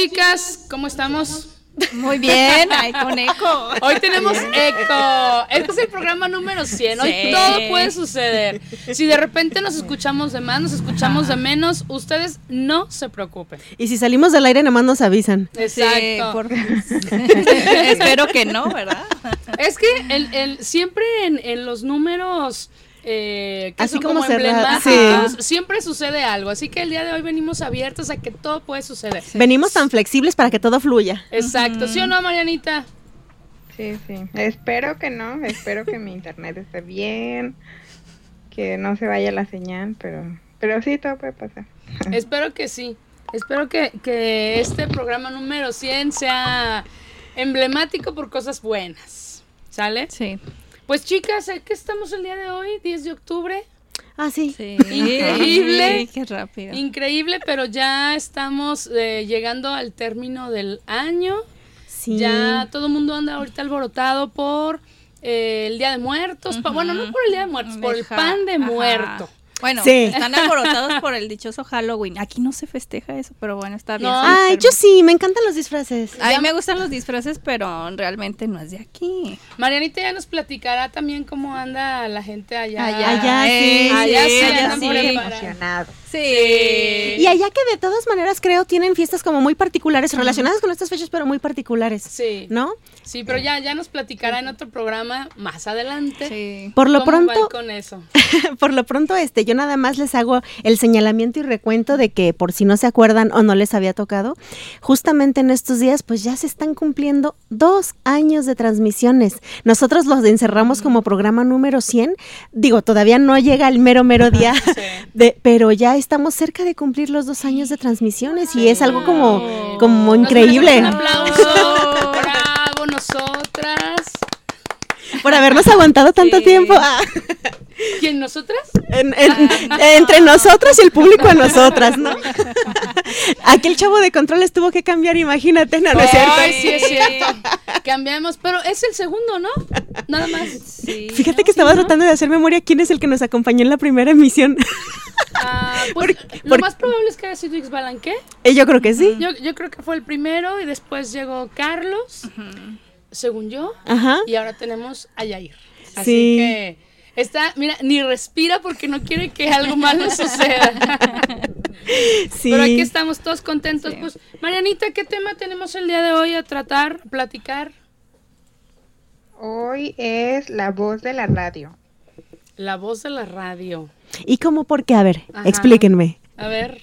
Chicas, ¿cómo estamos? Muy bien, ahí con eco. Hoy tenemos eco. Este es el programa número 100. Hoy Sí. todo puede suceder. Si de repente nos escuchamos de más, nos escuchamos de menos, ustedes no se preocupen. Y si salimos del aire, nada más nos avisan. Exacto. Sí, por- Espero que no, ¿verdad? Es que el, el- siempre en, en los números eh, que Así son como como, cerrada- emblemáticos, siempre sucede algo. Así que el día de hoy venimos abiertos a que todo puede suceder. Venimos tan flexibles para que todo fluya. Exacto. ¿Sí o no, Marianita? Sí, sí. Espero que no, espero que mi internet esté bien, que no se vaya la señal, pero, pero sí, todo puede pasar. Espero que sí. Espero que, que este programa número 100 sea emblemático por cosas buenas. ¿Sale? Sí. Pues chicas, ¿qué estamos el día de hoy? 10 de octubre. Ah, sí. sí. Increíble. Sí, qué rápido. Increíble, pero ya estamos eh, llegando al término del año. Sí. Ya todo el mundo anda ahorita alborotado por eh, el Día de Muertos. Bueno, no por el Día de Muertos, por el pan de ajá. muerto. Bueno, Sí. están alborotados por el dichoso Halloween. Aquí no se festeja eso, pero bueno, está bien. No. sí, Ay, pero- yo sí, me encantan los disfraces. A mí me gustan los disfraces, pero realmente no es de aquí. Marianita ya nos platicará también cómo anda la gente allá. Allá, sí, eh, allá sí, allá sí. preparados. Emocionado. Sí. Y allá que de todas maneras creo tienen fiestas como muy particulares, relacionadas con estas fechas, pero muy particulares. Sí. ¿No? Sí, pero ya, ya nos platicará en otro programa más adelante. Sí. Por lo cómo pronto, con eso. por lo pronto, este, yo nada más les hago el señalamiento y recuento de que por si no se acuerdan o no les había tocado, justamente en estos días, pues ya se están cumpliendo dos años de transmisiones. Nosotros los encerramos como programa número 100. Digo, todavía no llega el mero, mero día, de, pero ya estamos cerca de cumplir los dos años de transmisiones y es algo como, como increíble Un aplauso. Bravo, nosotras. por habernos aguantado tanto Sí. tiempo. Ah. ¿Quién, nosotras? En- en- entre nosotras y el público a nosotras, ¿no? Aquel chavo de controles tuvo que cambiar, imagínate, no, no es cierto. Ay, sí, es cierto. Cambiamos, pero es el segundo, ¿no? Nada más. Sí. Fíjate que estaba tratando de hacer memoria quién es el que nos acompañó en la primera emisión. Ah, pues, Por- lo por- más probable es que haya sido Ixbalanque. Eh, Yo creo que sí. Yo, yo creo que fue el primero y después llegó Carlos, según yo, Ajá. y ahora tenemos a Yair. Así Sí. que Está, mira, ni respira porque no quiere que algo malo suceda. Sí. Pero aquí estamos todos contentos. Sí. Pues, Marianita, ¿qué tema tenemos el día de hoy a tratar, a platicar? Hoy es la voz de la radio. La voz de la radio. ¿Y cómo por qué? A ver, Ajá. explíquenme. A ver,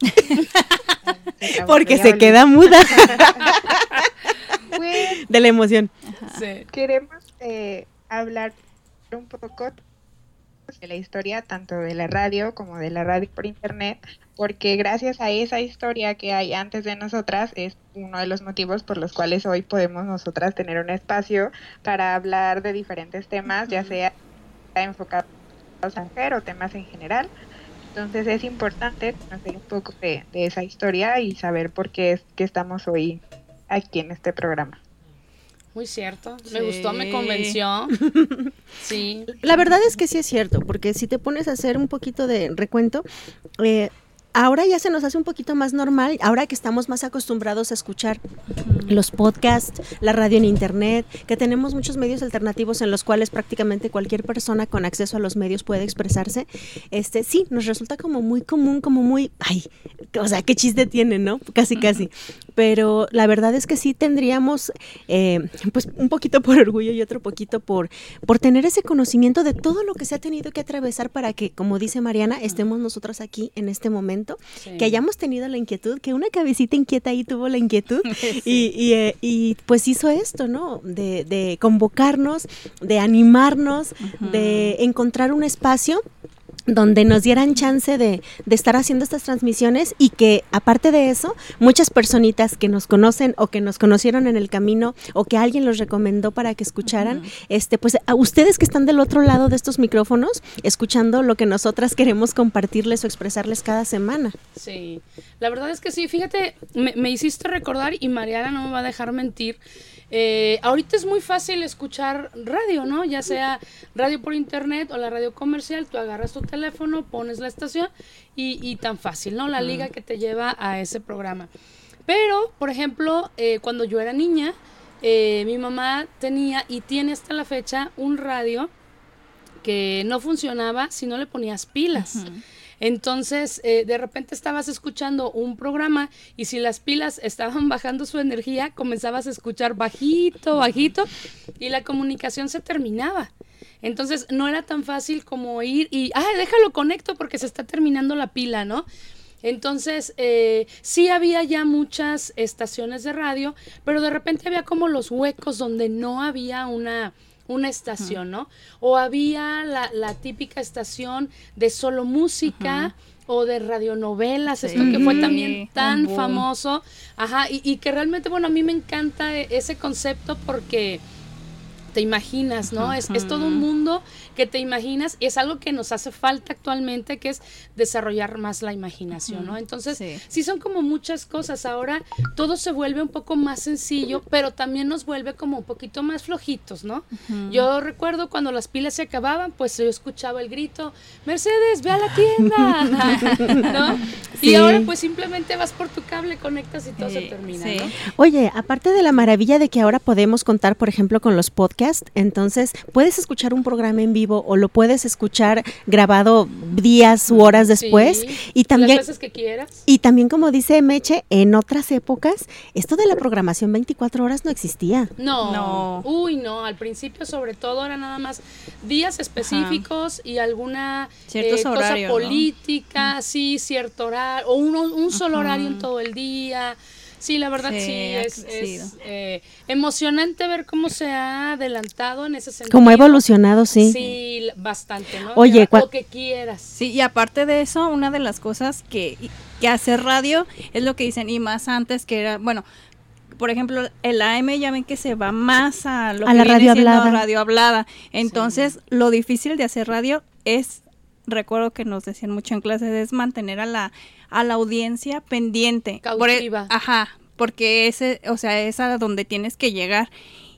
Porque se queda muda Pues de la emoción. sí. queremos eh, hablar un poco de la historia tanto de la radio como de la radio por internet, porque gracias a esa historia que hay antes de nosotras es uno de los motivos por los cuales hoy podemos nosotras tener un espacio para hablar de diferentes temas, ya sea enfocados a mujer o temas en general. Entonces es importante conocer un poco de, de esa historia y saber por qué es que estamos hoy aquí en este programa. Muy cierto. Me gustó, me convenció. Sí. La verdad es que sí es cierto, porque si te pones a hacer un poquito de recuento, eh, ahora ya se nos hace un poquito más normal, ahora que estamos más acostumbrados a escuchar los podcasts, la radio en internet, que tenemos muchos medios alternativos en los cuales prácticamente cualquier persona con acceso a los medios puede expresarse, este sí, nos resulta como muy común, como muy, ay, o sea, qué chiste tiene, ¿no? Casi, casi. Pero la verdad es que sí tendríamos, eh, pues un poquito por orgullo y otro poquito por, por tener ese conocimiento de todo lo que se ha tenido que atravesar para que, como dice Mariana, estemos nosotras aquí en este momento, Sí. que hayamos tenido la inquietud, que una cabecita inquieta ahí tuvo la inquietud y, y, eh, y, pues hizo esto, ¿no? De, de convocarnos, de animarnos, de encontrar un espacio donde nos dieran chance de, de estar haciendo estas transmisiones y que aparte de eso, muchas personitas que nos conocen o que nos conocieron en el camino o que alguien los recomendó para que escucharan, este pues a ustedes que están del otro lado de estos micrófonos, escuchando lo que nosotras queremos compartirles o expresarles cada semana. Sí, la verdad es que sí, fíjate, me, me hiciste recordar y Mariana no me va a dejar mentir. Eh, ahorita es muy fácil escuchar radio, ¿no? Ya sea radio por internet o la radio comercial, tú agarras tu teléfono, pones la estación y, y tan fácil, ¿no? La liga que te lleva a ese programa. Pero, por ejemplo, eh, cuando yo era niña, eh, mi mamá tenía y tiene hasta la fecha un radio que no funcionaba si no le ponías pilas. Entonces, eh, de repente estabas escuchando un programa y si las pilas estaban bajando su energía, comenzabas a escuchar bajito, bajito y la comunicación se terminaba. Entonces, no era tan fácil como ir y, ah, déjalo conecto porque se está terminando la pila, ¿no? Entonces, eh, sí había ya muchas estaciones de radio, pero de repente había como los huecos donde no había una, una estación, ¿no? O había la, la típica estación de solo música. O de radionovelas, esto que fue Sí, también tan famoso. Ajá, y, y que realmente, bueno, a mí me encanta e- ese concepto porque te imaginas, ¿no? es, es todo un mundo que te imaginas y es algo que nos hace falta actualmente, que es desarrollar más la imaginación, ¿no? Entonces, sí. Sí. son como muchas cosas. Ahora todo se vuelve un poco más sencillo, pero también nos vuelve como un poquito más flojitos, ¿no? Yo recuerdo cuando las pilas se acababan, pues yo escuchaba el grito, Mercedes, ve a la tienda, ¿no? Sí. Y ahora pues simplemente vas por tu cable, conectas y todo se termina, sí. ¿no? Oye, aparte de la maravilla de que ahora podemos contar, por ejemplo, con los podcasts, entonces puedes escuchar un programa en vivo o lo puedes escuchar grabado días u horas después Sí, y también Las veces que quieras. y también como dice Meche, en otras épocas esto de la programación 24 horas no existía. No, No. uy, no, al principio sobre todo era nada más días específicos y alguna Ciertos eh, cosa política, sí, cierto horario, o uno- un solo horario en todo el día. Sí, la verdad sí, Sí, ha es, eh, emocionante ver cómo se ha adelantado en ese sentido. Como ha evolucionado, sí. Sí, bastante, ¿no? Oye, lo que quieras. Sí, y aparte de eso, una de las cosas que, que hace radio es lo que dicen, y más antes que era, bueno, por ejemplo, el AM ya ven que se va más a lo A que la viene radio hablada. radio hablada. Entonces, lo difícil de hacer radio es, recuerdo que nos decían mucho en clases, es mantener a la, a la audiencia pendiente. Por e- ajá, porque ese, o sea, es a donde tienes que llegar.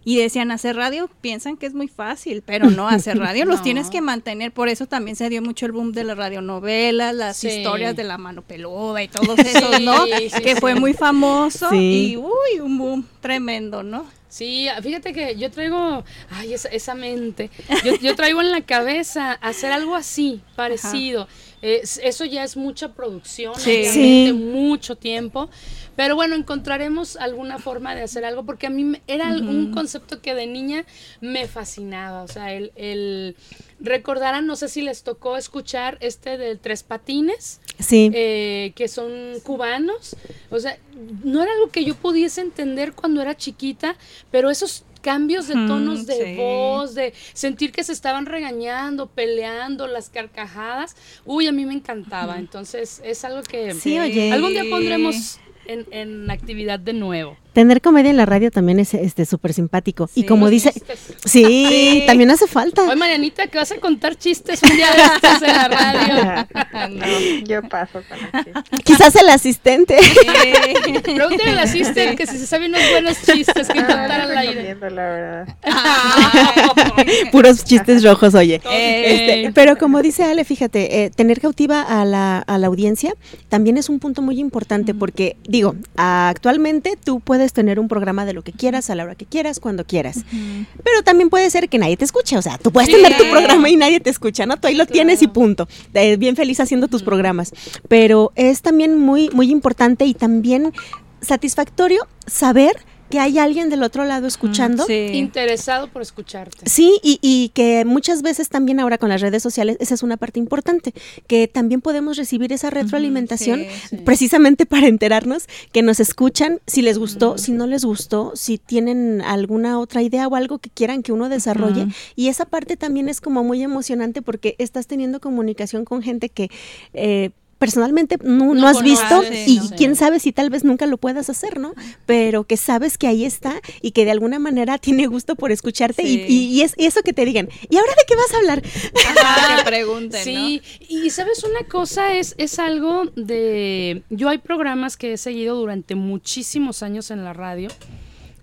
Y decían, hacer radio, piensan que es muy fácil, pero no, hacer radio los No. tienes que mantener. Por eso también se dio mucho el boom de las radionovelas, las Sí. historias de la mano peluda y todos esos, ¿no? Sí, sí, que sí. fue muy famoso Sí. y, uy, un boom tremendo, ¿no? Sí, fíjate que yo traigo, ay, esa, esa mente, yo, yo traigo en la cabeza hacer algo así, parecido. Es- eso ya es mucha producción, Sí. mucho tiempo, pero bueno, encontraremos alguna forma de hacer algo, porque a mí me- era un concepto que de niña me fascinaba, o sea, el, el recordarán, no sé si les tocó escuchar este de Tres Patines, Sí. eh, que son cubanos. O sea, no era algo que yo pudiese entender cuando era chiquita, pero esos cambios de tonos de sí. voz, de sentir que se estaban regañando, peleando, las carcajadas, uy, a mí me encantaba. Entonces, es algo que Sí, oye. algún día pondremos en, en actividad de nuevo. Tener comedia en la radio también es este súper simpático. y Sí. como dice, chistes. sí, Sí. también hace falta. Oye, Marianita, que vas a contar chistes un día de estos en la radio. no, yo paso con el. Quizás el asistente. Pregúntale a la sister que si se sabe unos buenos chistes que Ah, contar no al aire. la verdad. Puros chistes rojos, oye. Este, pero como dice Ale, fíjate, eh, tener cautiva a la, a la audiencia también es un punto muy importante porque, digo, actualmente tú puedes tener un programa de lo que quieras, a la hora que quieras, cuando quieras. Pero también puede ser que nadie te escuche. O sea, tú puedes Sí. tener tu programa y nadie te escucha, ¿no? Tú ahí lo tienes y Claro. punto. Eh, bien feliz haciendo tus programas. Pero es también muy, muy importante y también satisfactorio saber que hay alguien del otro lado escuchando. Sí. Interesado por escucharte. Sí, y, y que muchas veces también ahora con las redes sociales, esa es una parte importante, que también podemos recibir esa retroalimentación sí, sí. precisamente para enterarnos que nos escuchan, si les gustó, si no les gustó, si tienen alguna otra idea o algo que quieran que uno desarrolle. Y esa parte también es como muy emocionante porque estás teniendo comunicación con gente que... eh, Personalmente no, No no has visto y no. quién sabe si tal vez nunca lo puedas hacer, ¿no? Pero que sabes que ahí está y que de alguna manera tiene gusto por escucharte y- Sí. y, y es y eso que te digan. ¿Y ahora de qué vas a hablar? Ajá, que pregunten, Sí, y sabes una cosa, es, es algo de... Yo hay programas que he seguido durante muchísimos años en la radio.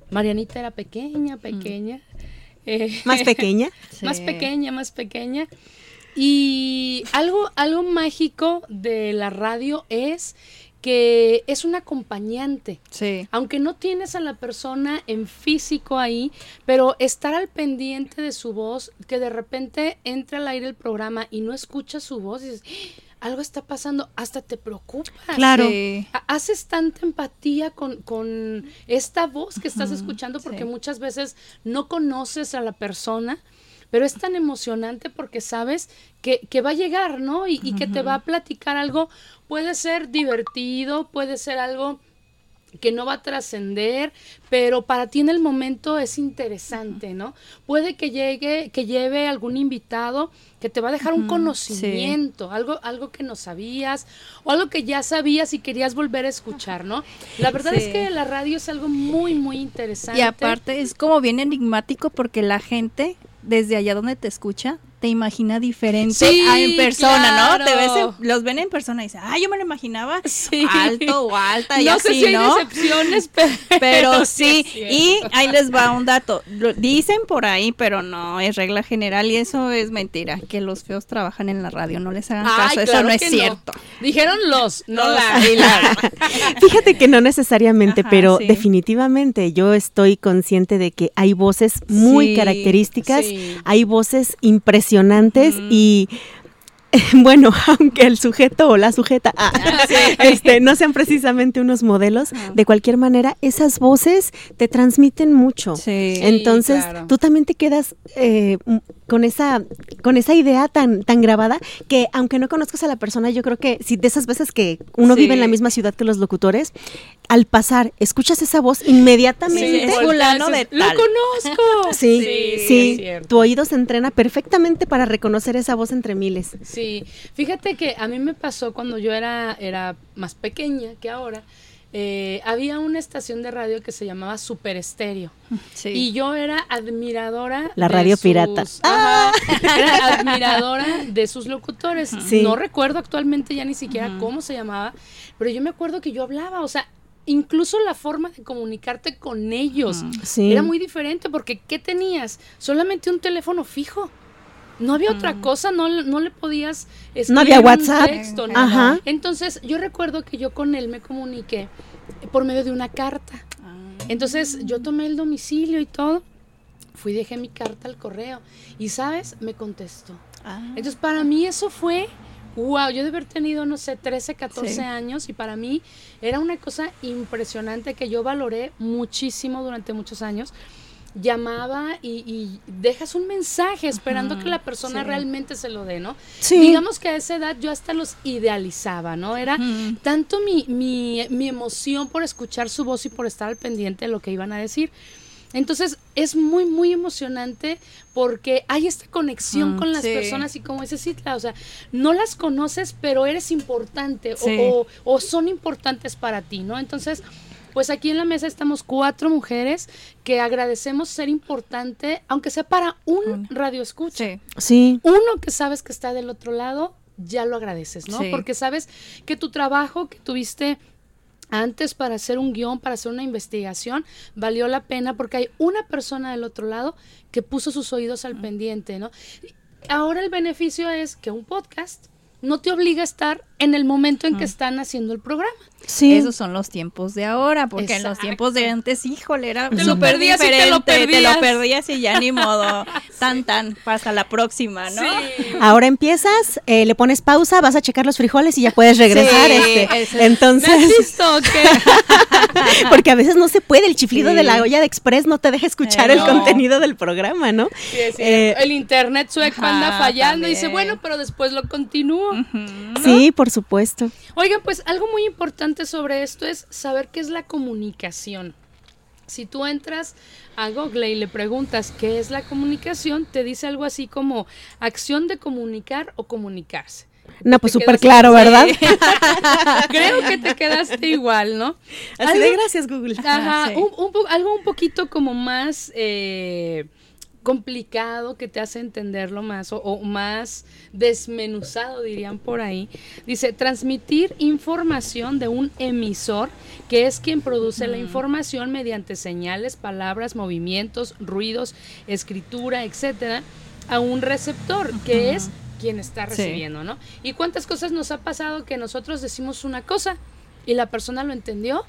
Marianita era pequeña, pequeña. eh, Más pequeña. Sí. más pequeña, más pequeña. Y algo, algo mágico de la radio es que es un acompañante. Sí. Aunque no tienes a la persona en físico ahí, pero estar al pendiente de su voz, que de repente entra al aire el programa y no escuchas su voz, y dices, "Ah, algo está pasando, hasta te preocupas. Claro. Sí. Haces tanta empatía con, con esta voz que estás escuchando porque sí. muchas veces no conoces a la persona, pero es tan emocionante porque sabes que, que va a llegar, ¿no? Y, y que te va a platicar algo, puede ser divertido, puede ser algo que no va a trascender, pero para ti en el momento es interesante, ¿no? Puede que llegue, que lleve algún invitado que te va a dejar un conocimiento, algo, algo que no sabías, o algo que ya sabías y querías volver a escuchar, ¿no? La verdad es que la radio es algo muy, muy interesante. Y aparte es como bien enigmático porque la gente desde allá donde te escucha te imagina diferente Sí, a en persona, ¿no? Te ves en- los ven en persona y dicen, ah, yo me lo imaginaba Sí. alto o alta y no así, sé si hay ¿no? excepciones, pero, Pero sí, y ahí les va un dato. Lo dicen por ahí, pero no es regla general y eso es mentira. Que los feos trabajan en la radio, no les hagan Ay, caso, eso claro no es cierto. Dijeron los, no la. Fíjate que no necesariamente, Ajá, pero sí. definitivamente yo estoy consciente de que hay voces muy Sí, características, sí. hay voces impresionantes y bueno, aunque el sujeto o la sujeta ah, este, no sean precisamente unos modelos, de cualquier manera esas voces te transmiten mucho. Sí. Entonces claro. tú también te quedas eh, con esa con esa idea tan tan grabada que aunque no conozcas a la persona, yo creo que si de esas veces que uno Sí. vive en la misma ciudad que los locutores, al pasar escuchas esa voz inmediatamente. fulano de ¡Lo tal". conozco! Sí, sí, tu oído se entrena perfectamente para reconocer esa voz entre miles. Sí, fíjate que a mí me pasó cuando yo era, era más pequeña que ahora. eh, había una estación de radio que se llamaba Super Estéreo. Sí. Y yo era admiradora. La de radio sus- pirata. Ajá, era admiradora de sus locutores. Sí. No recuerdo actualmente ya ni siquiera cómo se llamaba, pero yo me acuerdo que yo hablaba, o sea, incluso la forma de comunicarte con ellos Sí. era muy diferente porque ¿qué tenías? Solamente un teléfono fijo. No había otra cosa, no, le- no le podías escribir No había un WhatsApp. texto, no. Ajá. Entonces, yo recuerdo que yo con él me comuniqué por medio de una carta. Entonces yo tomé el domicilio y todo. Fui, dejé mi carta al correo. Y, ¿sabes? Me contestó. Ah. Entonces, para mí eso fue, wow, yo de haber tenido, no sé, 13, 14 Sí. años y para mí era una cosa impresionante que yo valoré muchísimo durante muchos años. Llamaba y, y dejas un mensaje esperando que la persona sí. realmente se lo dé, ¿no? Sí. Digamos que a esa edad yo hasta los idealizaba, ¿no? Era tanto mi, mi, mi emoción por escuchar su voz y por estar al pendiente de lo que iban a decir. Entonces es muy, muy emocionante porque hay esta conexión Mm, con las sí. personas y como dice Citla, o sea, no las conoces, pero eres importante o, o son importantes para ti, ¿no? Entonces, pues aquí en la mesa estamos cuatro mujeres que agradecemos ser importante, aunque sea para un radio escucha Sí. Sí. uno que sabes que está del otro lado, ya lo agradeces, ¿no? Sí. Porque sabes que tu trabajo que tuviste antes para hacer un guion, para hacer una investigación, valió la pena porque hay una persona del otro lado que puso sus oídos al pendiente, ¿no? Ahora el beneficio es que un podcast no te obliga a estar en el momento en que están haciendo el programa. Sí. Esos son los tiempos de ahora, porque en los tiempos de antes, híjole, era Te lo perdías y te lo perdías. perdías y ya ni modo, tan tan, hasta la próxima, ¿no? Ahora empiezas, eh, le pones pausa, vas a checar los frijoles y ya puedes regresar. Sí, este. ese- ¿Me has Entonces, visto porque a veces no se puede, el chiflido Sí. de la olla de express no te deja escuchar Eh, el no. contenido del programa, ¿no? Eh, el internet sueco ajá, anda fallando y dice, bueno, pero después lo continúo. Sí, por supuesto. Oigan, pues algo muy importante sobre esto es saber qué es la comunicación. Si tú entras a Google y le preguntas qué es la comunicación, te dice algo así como acción de comunicar o comunicarse. No, pues súper claro, Sí. ¿verdad? Creo que te quedaste igual, ¿no? Así de gracias, Google. Ajá, sí. un, un po- algo un poquito como más eh, complicado que te hace entenderlo más o, o más desmenuzado, dirían por ahí. Dice, transmitir información de un emisor, que es quien produce la información mediante señales, palabras, movimientos, ruidos, escritura, etcétera, a un receptor, que es quien está Sí. recibiendo, ¿no? ¿Y cuántas cosas nos ha pasado que nosotros decimos una cosa y la persona lo entendió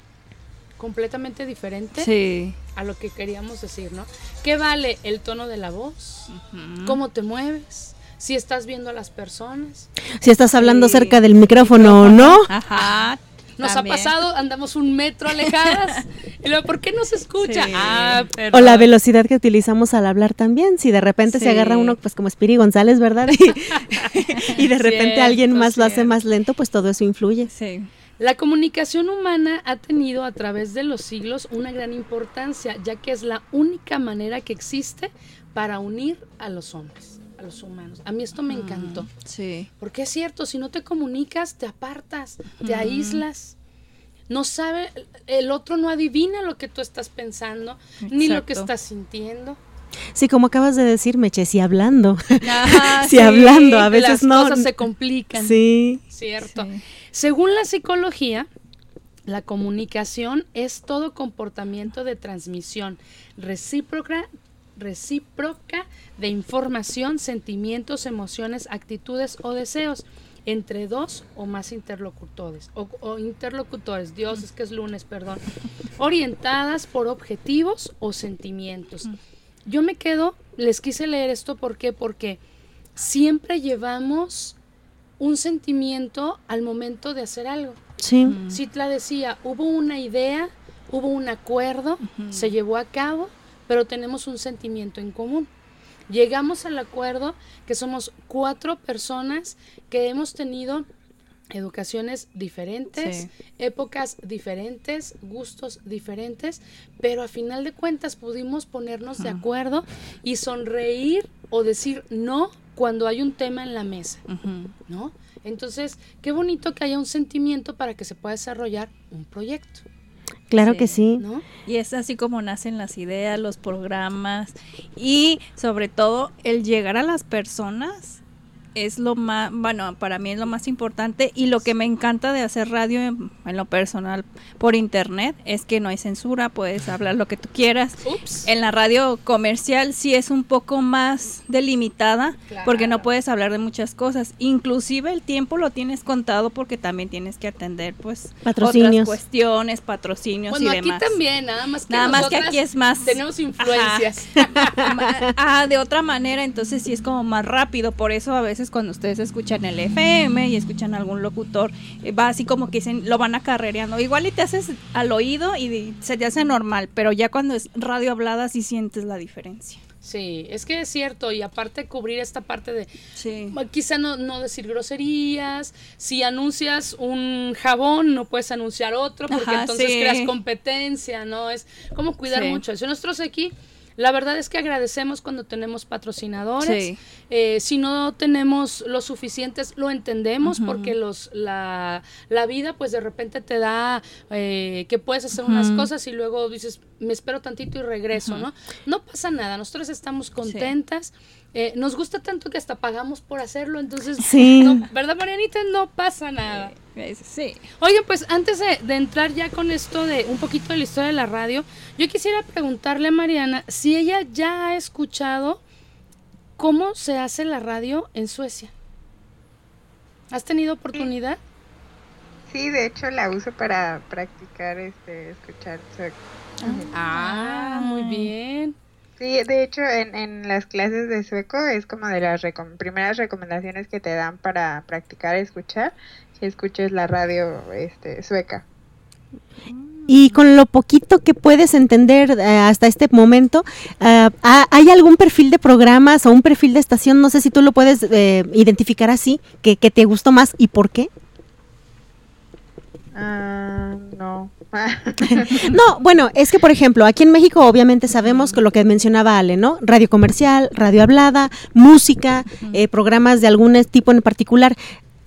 completamente diferente Sí. a lo que queríamos decir, ¿no? ¿Qué vale el tono de la voz? ¿Cómo te mueves? Si estás viendo a las personas. Si estás hablando Sí. cerca del micrófono o no. Ajá. Nos también. ha pasado, andamos un metro alejadas. y luego, ¿por qué no se escucha? Sí. Ah, O la velocidad que utilizamos al hablar también. Si de repente se agarra uno, pues como Spiri González, ¿verdad? Y, y de repente Cierto, alguien más lo hace más lento, pues todo eso influye. Sí. La comunicación humana ha tenido a través de los siglos una gran importancia, ya que es la única manera que existe para unir a los hombres, a los humanos. A mí esto me encantó. Sí. Porque es cierto, si no te comunicas, te apartas, te aíslas. No sabe, el otro no adivina lo que tú estás pensando, ni lo que estás sintiendo. Sí, como acabas de decir, Meche, sí hablando. Ajá, Sí, hablando, a Las veces no. cosas se complican. Sí. Cierto. Sí. Según la psicología, la comunicación es todo comportamiento de transmisión recíproca, recíproca de información, sentimientos, emociones, actitudes o deseos entre dos o más interlocutores o, o interlocutores, Dios es que es lunes, perdón, orientadas por objetivos o sentimientos. Yo me quedo, les quise leer esto ¿por qué? porque siempre llevamos un sentimiento al momento de hacer algo. Sí. Citla decía, hubo una idea, hubo un acuerdo, se llevó a cabo, pero tenemos un sentimiento en común. Llegamos al acuerdo que somos cuatro personas que hemos tenido educaciones diferentes, Sí. épocas diferentes, gustos diferentes, pero a final de cuentas pudimos ponernos de acuerdo y sonreír o decir no cuando hay un tema en la mesa. ¿no? Entonces, qué bonito que haya un sentimiento para que se pueda desarrollar un proyecto, Claro Sí. que sí. ¿no? Y es así como nacen las ideas, los programas y sobre todo el llegar a las personas es lo más, bueno, para mí es lo más importante y lo que me encanta de hacer radio en, en lo personal por internet es que no hay censura, puedes hablar lo que tú quieras. Ups. En la radio comercial sí es un poco más delimitada porque no puedes hablar de muchas cosas. Inclusive el tiempo lo tienes contado porque también tienes que atender pues Patrocinios. otras cuestiones, patrocinios Bueno, y aquí demás. también, nada más que Nada más que aquí es más- Tenemos influencias. ah, de otra manera, entonces sí es como más rápido. Por eso a veces cuando ustedes escuchan el FM y escuchan a algún locutor, eh, va así como que dicen, lo van acarrereando. Igual y te haces al oído y se te hace normal, pero ya cuando es radio hablada sí sientes la diferencia. Sí, es que es cierto, y aparte cubrir esta parte de Sí. quizá no, no decir groserías, si anuncias un jabón no puedes anunciar otro porque Ajá, entonces sí. creas competencia, ¿no? Es como cuidar Sí. mucho eso. Nosotros aquí, la verdad es que agradecemos cuando tenemos patrocinadores. Sí. Eh, si no tenemos lo suficientes, lo entendemos porque los la, la vida pues de repente te da eh, que puedes hacer unas cosas y luego dices, me espero tantito y regreso, ¿no? No pasa nada, nosotros estamos contentas. Eh, nos gusta tanto que hasta pagamos por hacerlo, entonces, Sí. no- ¿verdad, Marianita? No pasa nada. Es- Sí. Oigan, pues antes de, de entrar ya con esto de un poquito de la historia de la radio, yo quisiera preguntarle a Mariana si ella ya ha escuchado cómo se hace la radio en Suecia. ¿Has tenido oportunidad? Sí, de hecho la uso para practicar este escuchar sueco. Ah, muy bien. Sí, de hecho en, en las clases de sueco es como de las recom- primeras recomendaciones que te dan para practicar escuchar, que escuches la radio este sueca. Y con lo poquito que puedes entender eh, hasta este momento, ah, ¿ha- ¿hay algún perfil de programas o un perfil de estación? No sé si tú lo puedes eh, identificar así, que, que te gustó más y por qué. Ah, no. No, bueno, es que por ejemplo, aquí en México obviamente sabemos que lo que mencionaba Ale, ¿no? Radio comercial, radio hablada, música, eh, programas de algún tipo en particular.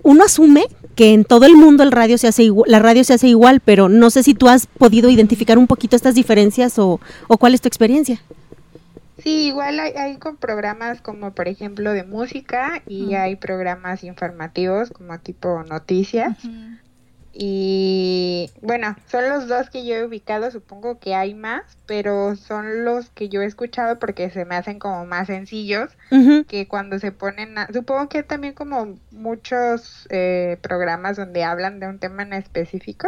Uno asume que en todo el mundo el radio se hace igu- la radio se hace igual, pero no sé si tú has podido identificar un poquito estas diferencias o, o cuál es tu experiencia. Sí, igual hay, hay con programas como por ejemplo de música y hay programas informativos como tipo noticias. Y bueno, son los dos que yo he ubicado, supongo que hay más, pero son los que yo he escuchado porque se me hacen como más sencillos que cuando se ponen a... Supongo que también como muchos eh, programas donde hablan de un tema en específico,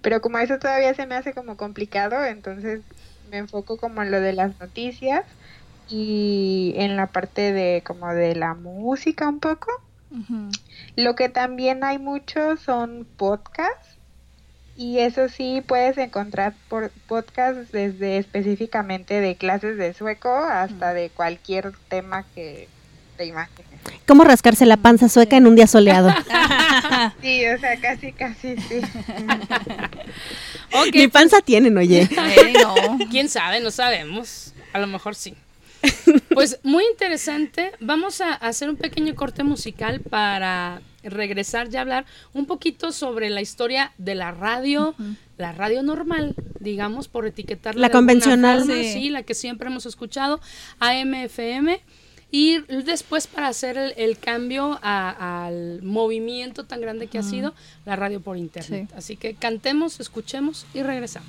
pero como eso todavía se me hace como complicado, entonces me enfoco como en lo de las noticias y en la parte de como de la música un poco. Lo que también hay mucho son podcasts y eso sí puedes encontrar por podcasts desde específicamente de clases de sueco hasta de cualquier tema que te imagines. ¿Cómo rascarse la panza sueca en un día soleado? Sí, o sea, casi, casi, sí. Ok, Mi panza tienen, oye. Eh, no. quién sabe, no sabemos. A lo mejor sí. Pues muy interesante. Vamos a hacer un pequeño corte musical para regresar ya a hablar un poquito sobre la historia de la radio, la radio normal, digamos, por etiquetarla. La de convencional. forma, Sí. sí, la que siempre hemos escuchado, AM/FM. Y después para hacer el, el cambio a- al movimiento tan grande que ha sido la radio por internet. Sí. Así que cantemos, escuchemos y regresamos.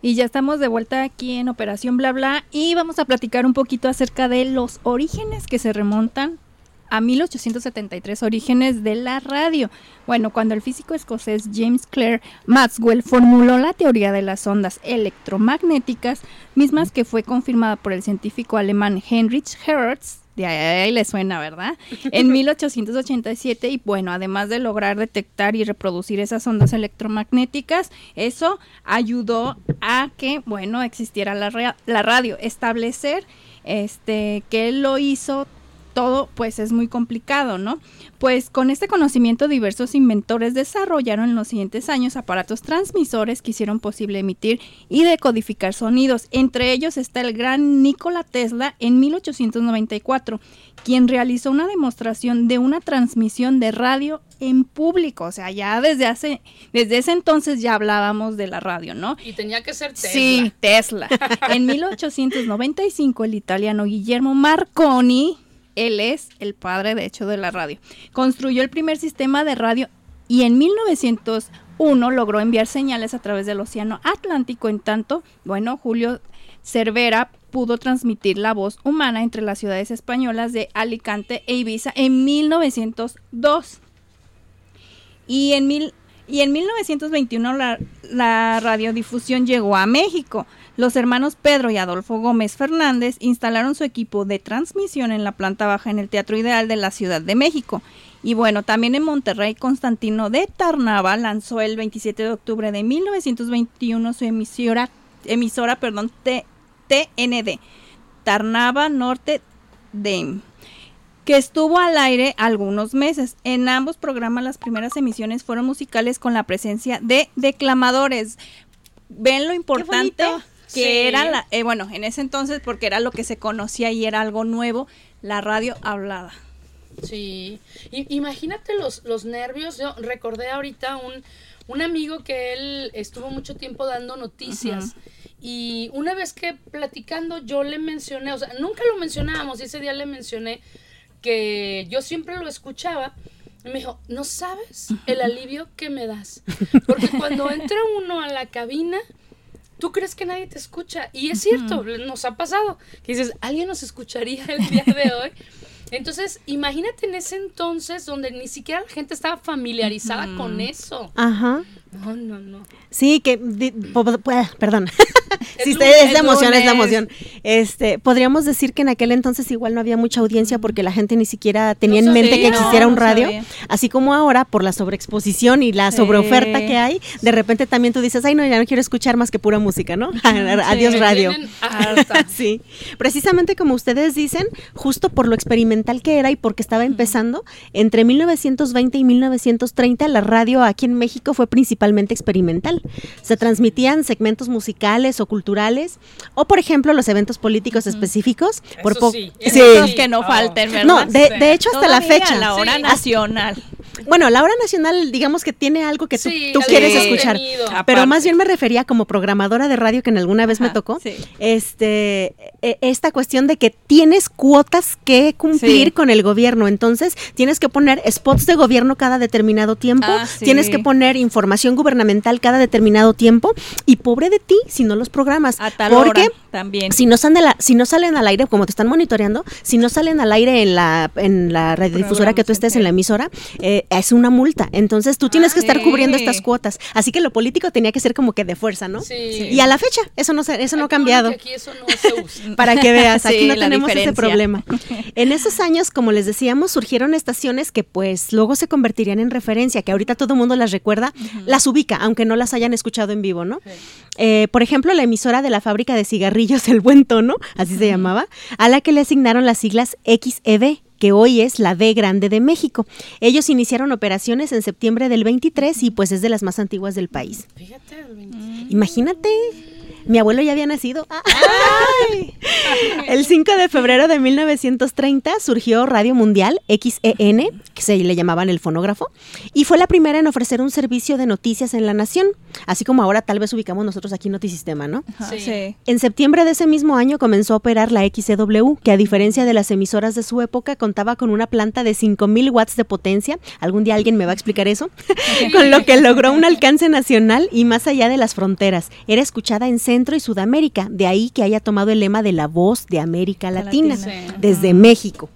Y ya estamos de vuelta aquí en Operación Bla Bla y vamos a platicar un poquito acerca de los orígenes que se remontan a 1873, orígenes de la radio. Bueno, cuando el físico escocés James Clerk Maxwell formuló la teoría de las ondas electromagnéticas, mismas que fue confirmada por el científico alemán Heinrich Hertz, de ahí le suena, ¿verdad? En 1887 y bueno, además de lograr detectar y reproducir esas ondas electromagnéticas, eso ayudó a que, bueno, existiera la, la radio, establecer este que él lo hizo todo pues es muy complicado, ¿no? Pues con este conocimiento diversos inventores desarrollaron en los siguientes años aparatos transmisores que hicieron posible emitir y decodificar sonidos. Entre ellos está el gran Nikola Tesla en 1894, quien realizó una demostración de una transmisión de radio en público, o sea, ya desde hace desde ese entonces ya hablábamos de la radio, ¿no? Y tenía que ser Tesla. Sí, Tesla. En 1895 el italiano Guillermo Marconi, él es el padre de hecho de la radio, construyó el primer sistema de radio y en 1901 logró enviar señales a través del Océano Atlántico. En tanto, bueno, Julio Cervera pudo transmitir la voz humana entre las ciudades españolas de Alicante e Ibiza en 1902. Y en, mil, y en 1921 la, la radiodifusión llegó a México. Los hermanos Pedro y Adolfo Gómez Fernández instalaron su equipo de transmisión en la planta baja en el Teatro Ideal de la Ciudad de México. Y bueno, también en Monterrey, Constantino de Tarnava lanzó el 27 de octubre de 1921 su emisora, emisora perdón, T- TND, Tarnava Norte DEM que estuvo al aire algunos meses. En ambos programas las primeras emisiones fueron musicales con la presencia de declamadores. Ven lo importante. Que Sí. era la, eh, bueno, en ese entonces porque era lo que se conocía y era algo nuevo, la radio hablada. Sí, imagínate los, los nervios. Yo recordé ahorita un, un amigo que él estuvo mucho tiempo dando noticias. Y una vez que platicando yo le mencioné, o sea, nunca lo mencionábamos, y ese día le mencioné que yo siempre lo escuchaba. Y me dijo, ¿no sabes el alivio que me das? Porque cuando entra uno a la cabina, tú crees que nadie te escucha. Y es cierto, nos ha pasado. Que dices, ¿alguien nos escucharía el día de hoy? Entonces, imagínate en ese entonces donde ni siquiera la gente estaba familiarizada con eso. Ajá. No, no, no. Sí, que, di- po- po- pues, perdón. sí, es de emoción, es lunes. emoción. Este, podríamos decir que en aquel entonces igual no había mucha audiencia porque la gente ni siquiera tenía No en mente sabía. que existiera No, un radio, sabía. así como ahora por la sobreexposición y la Sí. sobreoferta que hay, de repente también tú dices, ay no, ya no quiero escuchar más que pura música, ¿no? Adiós radio. sí, precisamente como ustedes dicen, justo por lo experimental que era y porque estaba empezando, entre 1920 y 1930 la radio aquí en México fue principalmente experimental. Se transmitían segmentos musicales o culturales, o por ejemplo los eventos políticos específicos. por Eso sí, eso que no Oh. falten, ¿verdad? No, de, de hecho hasta la fecha. a la hora Sí. nacional. Bueno, la hora nacional, digamos que tiene algo que tú, Sí, tú el quieres Sí. escuchar. contenido. Pero Aparte. más bien me refería como programadora de radio que en alguna vez me tocó. sí. Este, e- esta cuestión de que tienes cuotas que cumplir Sí. con el gobierno. Entonces, tienes que poner spots de gobierno cada determinado tiempo. Ah, sí. Tienes que poner información gubernamental cada determinado tiempo. Y pobre de ti si no los programas. A tal porque hora también. si no, salen la- si no salen al aire, como te están monitoreando, si no salen al aire en la, en la radiodifusora que tú estés, en la emisora, eh, es una multa. Entonces tú tienes que estar sí. cubriendo estas cuotas. Así que lo político tenía que ser como que de fuerza, ¿no? Sí. Y a la fecha, eso no, se- eso no ha cambiado. Aquí eso no se usa. Para que veas, aquí Sí, no tenemos ese problema. En esos años, como les decíamos, surgieron estaciones que pues luego se convertirían en referencia, que ahorita todo el mundo las recuerda, las ubica, aunque no las hayan escuchado en vivo, ¿no? Eh, por ejemplo, la emisora de la fábrica de cigarrillos El Buen Tono, así se llamaba, a la que le asignaron las siglas XEB que hoy es la D Grande de México. Ellos iniciaron operaciones en septiembre del 23 y pues es de las más antiguas del país. Fíjate, el 20. Imagínate, mi abuelo ya había nacido. Ah, El 5 de febrero de 1930 surgió Radio Mundial, XEN, que se le llamaban el fonógrafo, y fue la primera en ofrecer un servicio de noticias en la nación, así como ahora tal vez ubicamos nosotros aquí Notisistema, ¿no? Sí. sí. En septiembre de ese mismo año comenzó a operar la XCW, que a diferencia de las emisoras de su época contaba con una planta de 5000 watts de potencia. Algún día alguien me va a explicar eso. con lo que logró un alcance nacional y más allá de las fronteras. Era escuchada en Centro y Sudamérica, de ahí que haya tomado el lema de la voz de América La Latina, desde México.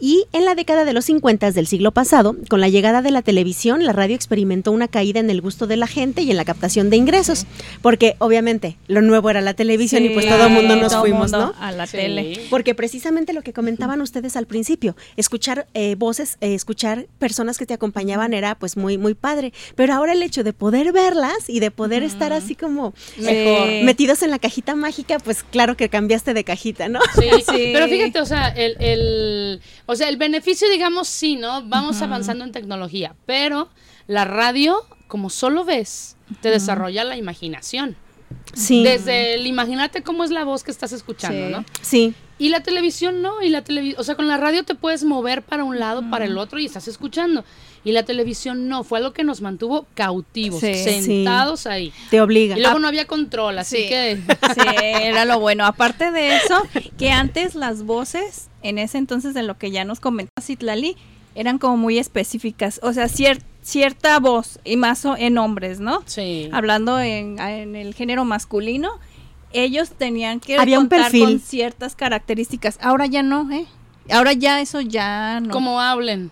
Y en la década de los 50 del siglo pasado, con la llegada de la televisión, la radio experimentó una caída en el gusto de la gente y en la captación de ingresos, porque obviamente lo nuevo era la televisión y pues todo el mundo nos todo fuimos, mundo ¿no? A la Sí. tele. Porque precisamente lo que comentaban ustedes al principio, escuchar eh, voces, eh, escuchar personas que te acompañaban era pues muy muy padre, pero ahora el hecho de poder verlas y de poder estar así como Mejor. Sí. metidos en la cajita mágica, pues claro que cambiaste de cajita, ¿no? Sí, Sí. pero fíjate, o sea, el, el, o sea, el beneficio, digamos, sí, ¿no? Vamos avanzando en tecnología, pero la radio, como solo ves, te desarrolla la imaginación. Sí. Desde el imagínate cómo es la voz que estás escuchando, Sí. ¿no? Sí. Y la televisión no, y la televisión, o sea, con la radio te puedes mover para un lado, para el otro y estás escuchando. Y la televisión no, fue algo que nos mantuvo cautivos, Sí. sentados ahí. Te obliga. Y luego no había control, así Sí. que Sí, era lo bueno. Aparte de eso, que antes las voces, en ese entonces de lo que ya nos comentó Citlali, eran como muy específicas. O sea, cier- cierta voz, y más o- en hombres, ¿no? sí. Hablando en, en el género masculino, ellos tenían que Había un perfil. con ciertas características. Ahora ya no, ¿eh? Ahora ya eso ya no. Como hablen.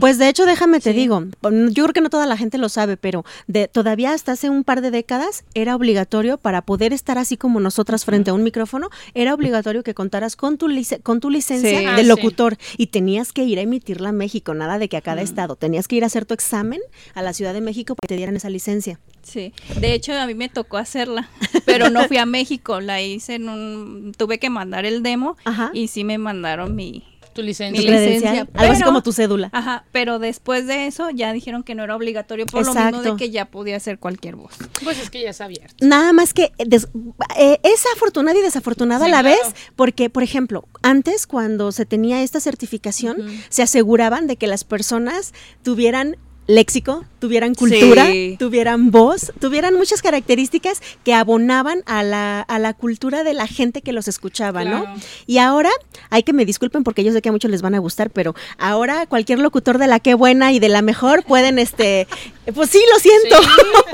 Pues de hecho, déjame te Sí. digo, yo creo que no toda la gente lo sabe, pero de, todavía hasta hace un par de décadas era obligatorio para poder estar así como nosotras frente a un micrófono, era obligatorio que contaras con tu, lic- con tu licencia Sí. de Ah, sí. locutor y tenías que ir a emitirla a México, nada de que a cada estado, tenías que ir a hacer tu examen a la Ciudad de México para que te dieran esa licencia. Sí, de hecho a mí me tocó hacerla, pero no fui a México, la hice en un, tuve que mandar el demo Ajá. y sí me mandaron mi, Tu licencia. Mi licencia, algo así pero- como tu cédula. ajá, pero después de eso ya dijeron que no era obligatorio por lo mismo de que ya podía hacer cualquier voz. Pues es que ya es abierto. Nada más que des- eh, es afortunada y desafortunada Sí, a la claro. vez, porque, por ejemplo, antes cuando se tenía esta certificación, se aseguraban de que las personas tuvieran léxico, tuvieran cultura, Sí. tuvieran voz, tuvieran muchas características que abonaban a la, a la cultura de la gente que los escuchaba, Claro. ¿no? Y ahora, hay que me disculpen porque yo sé que a muchos les van a gustar, pero ahora cualquier locutor de la que buena y de la mejor pueden, este, pues sí, lo siento. Sí,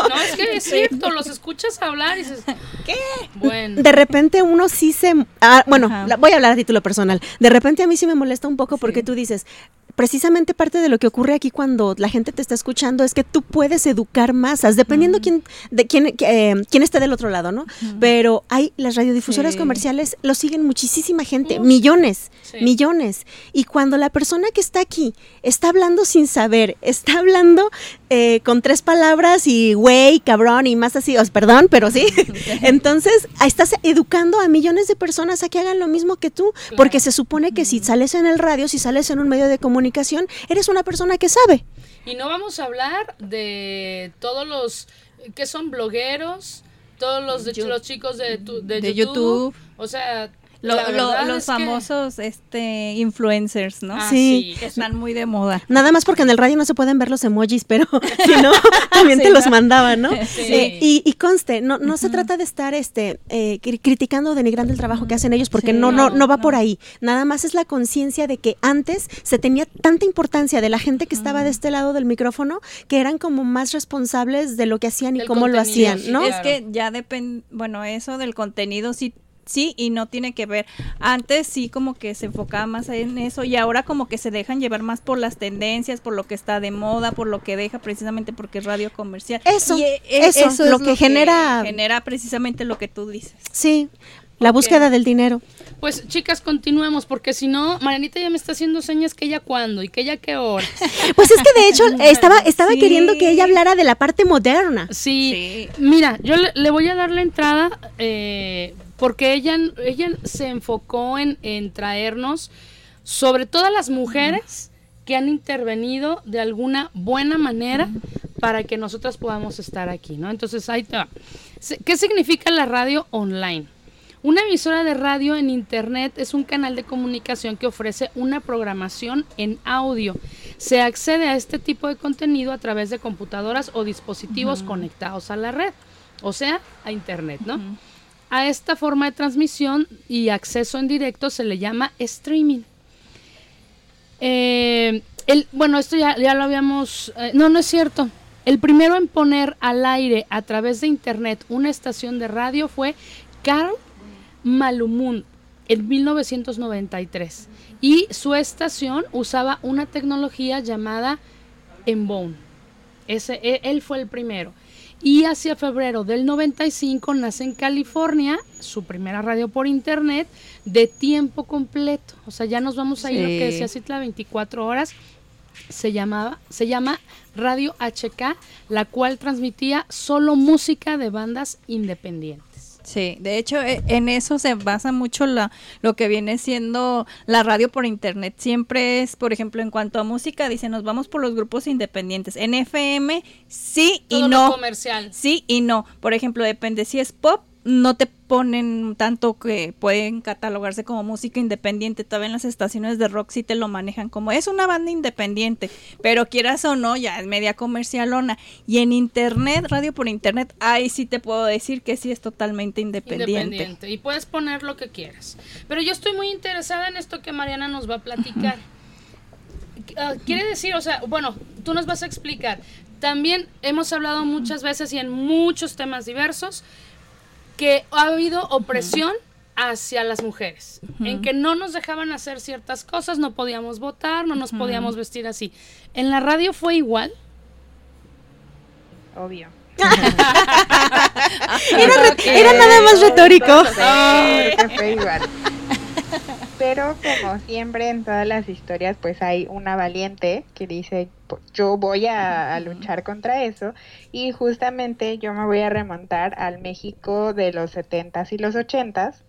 no, es que es cierto, los escuchas hablar y dices, ¿qué? Bueno. de repente uno sí se... ah, bueno, la- voy a hablar a título personal. De repente a mí sí me molesta un poco porque tú dices, precisamente parte de lo que ocurre aquí cuando la gente te está escuchando es que tú puedes educar masas, dependiendo quién, de quién, eh, quién esté del otro lado, ¿no? Pero hay las radiodifusoras Sí. comerciales, lo siguen muchísima gente, Uf. millones, Sí. millones. Y cuando la persona que está aquí está hablando sin saber, está hablando eh, con tres palabras y güey, cabrón y más así, os perdón, pero sí. Entonces, estás educando a millones de personas a que hagan lo mismo que tú, porque se supone que si sales en el radio, si sales en un medio de comunicación, eres una persona que sabe. Y no vamos a hablar de todos los que son blogueros, todos los, de, los chicos de, tu- de, de YouTube. YouTube. O sea, Lo- lo- los es que- famosos este influencers, ¿no? Ah, Sí. sí. Están muy de moda. Nada más porque en el radio no se pueden ver los emojis, pero si no, también Sí, te los mandaban, ¿no? Sí. Eh, y, y conste, no, no se trata de estar este, eh, cri- criticando o denigrando el trabajo que hacen ellos, porque Sí. no, no, no va No. por ahí. Nada más es la conciencia de que antes se tenía tanta importancia de la gente que estaba de este lado del micrófono que eran como más responsables de lo que hacían y Del cómo lo hacían, ¿no? claro. Es que ya depende, bueno, eso del contenido sí sí y no tiene que ver. Antes sí como que se enfocaba más en eso y ahora como que se dejan llevar más por las tendencias, por lo que está de moda, por lo que deja precisamente porque es radio comercial. Eso, Y, eh, eso, es lo que genera- genera precisamente lo que tú dices. Sí, la búsqueda del dinero. Pues chicas, continuemos, porque si no, Marianita ya me está haciendo señas que ella cuándo y que ella qué hora. Pues es que de hecho estaba, estaba Sí. queriendo que ella hablara de la parte moderna. Sí, mira, yo le, le voy a dar la entrada eh, porque ella, ella se enfocó en, en traernos sobre todas las mujeres que han intervenido de alguna buena manera para que nosotras podamos estar aquí, ¿no? Entonces ahí te va. ¿Qué significa la radio online? Una emisora de radio en Internet es un canal de comunicación que ofrece una programación en audio. Se accede a este tipo de contenido a través de computadoras o dispositivos conectados a la red, o sea, a Internet, ¿no? A esta forma de transmisión y acceso en directo se le llama streaming. Eh, el, bueno, esto ya, ya lo habíamos... eh, no, no es cierto. El primero en poner al aire a través de internet una estación de radio fue Carl Malumund en 1993. Y su estación usaba una tecnología llamada Embone. Ese, e- él fue el primero. Y hacia febrero del 95 nace en California su primera radio por internet de tiempo completo. O sea, ya nos vamos a ir lo que Sí. decía Citla 24 horas. Se llamaba, se llama Radio HK, la cual transmitía solo música de bandas independientes. Sí, de hecho e- en eso se basa mucho la, lo que viene siendo la radio por internet. Siempre es, por ejemplo, en cuanto a música, dice, nos vamos por los grupos independientes. En FM, sí y Todo no. comercial. Sí y no. Por ejemplo, depende si es pop, no te ponen tanto que pueden catalogarse como música independiente. Todavía en las estaciones de rock sí te lo manejan como es una banda independiente, pero quieras o no, ya es media comercialona. Y en internet, radio por internet, ahí sí te puedo decir que sí es totalmente independiente. Independiente. Y puedes poner lo que quieras. Pero yo estoy muy interesada en esto que Mariana nos va a platicar. Ah, quiere decir, o sea, bueno, tú nos vas a explicar. También hemos hablado muchas veces y en muchos temas diversos que ha habido opresión hacia las mujeres, en que no nos dejaban hacer ciertas cosas, no podíamos votar, no nos podíamos vestir así. ¿En la radio fue igual? Obvio. Era, nada más retórico. Sí, creo que fue igual. Pero como siempre en todas las historias, pues hay una valiente que dice, "Po- yo voy a, a luchar contra eso. Y justamente yo me voy a remontar al México de los 70s y los 80s,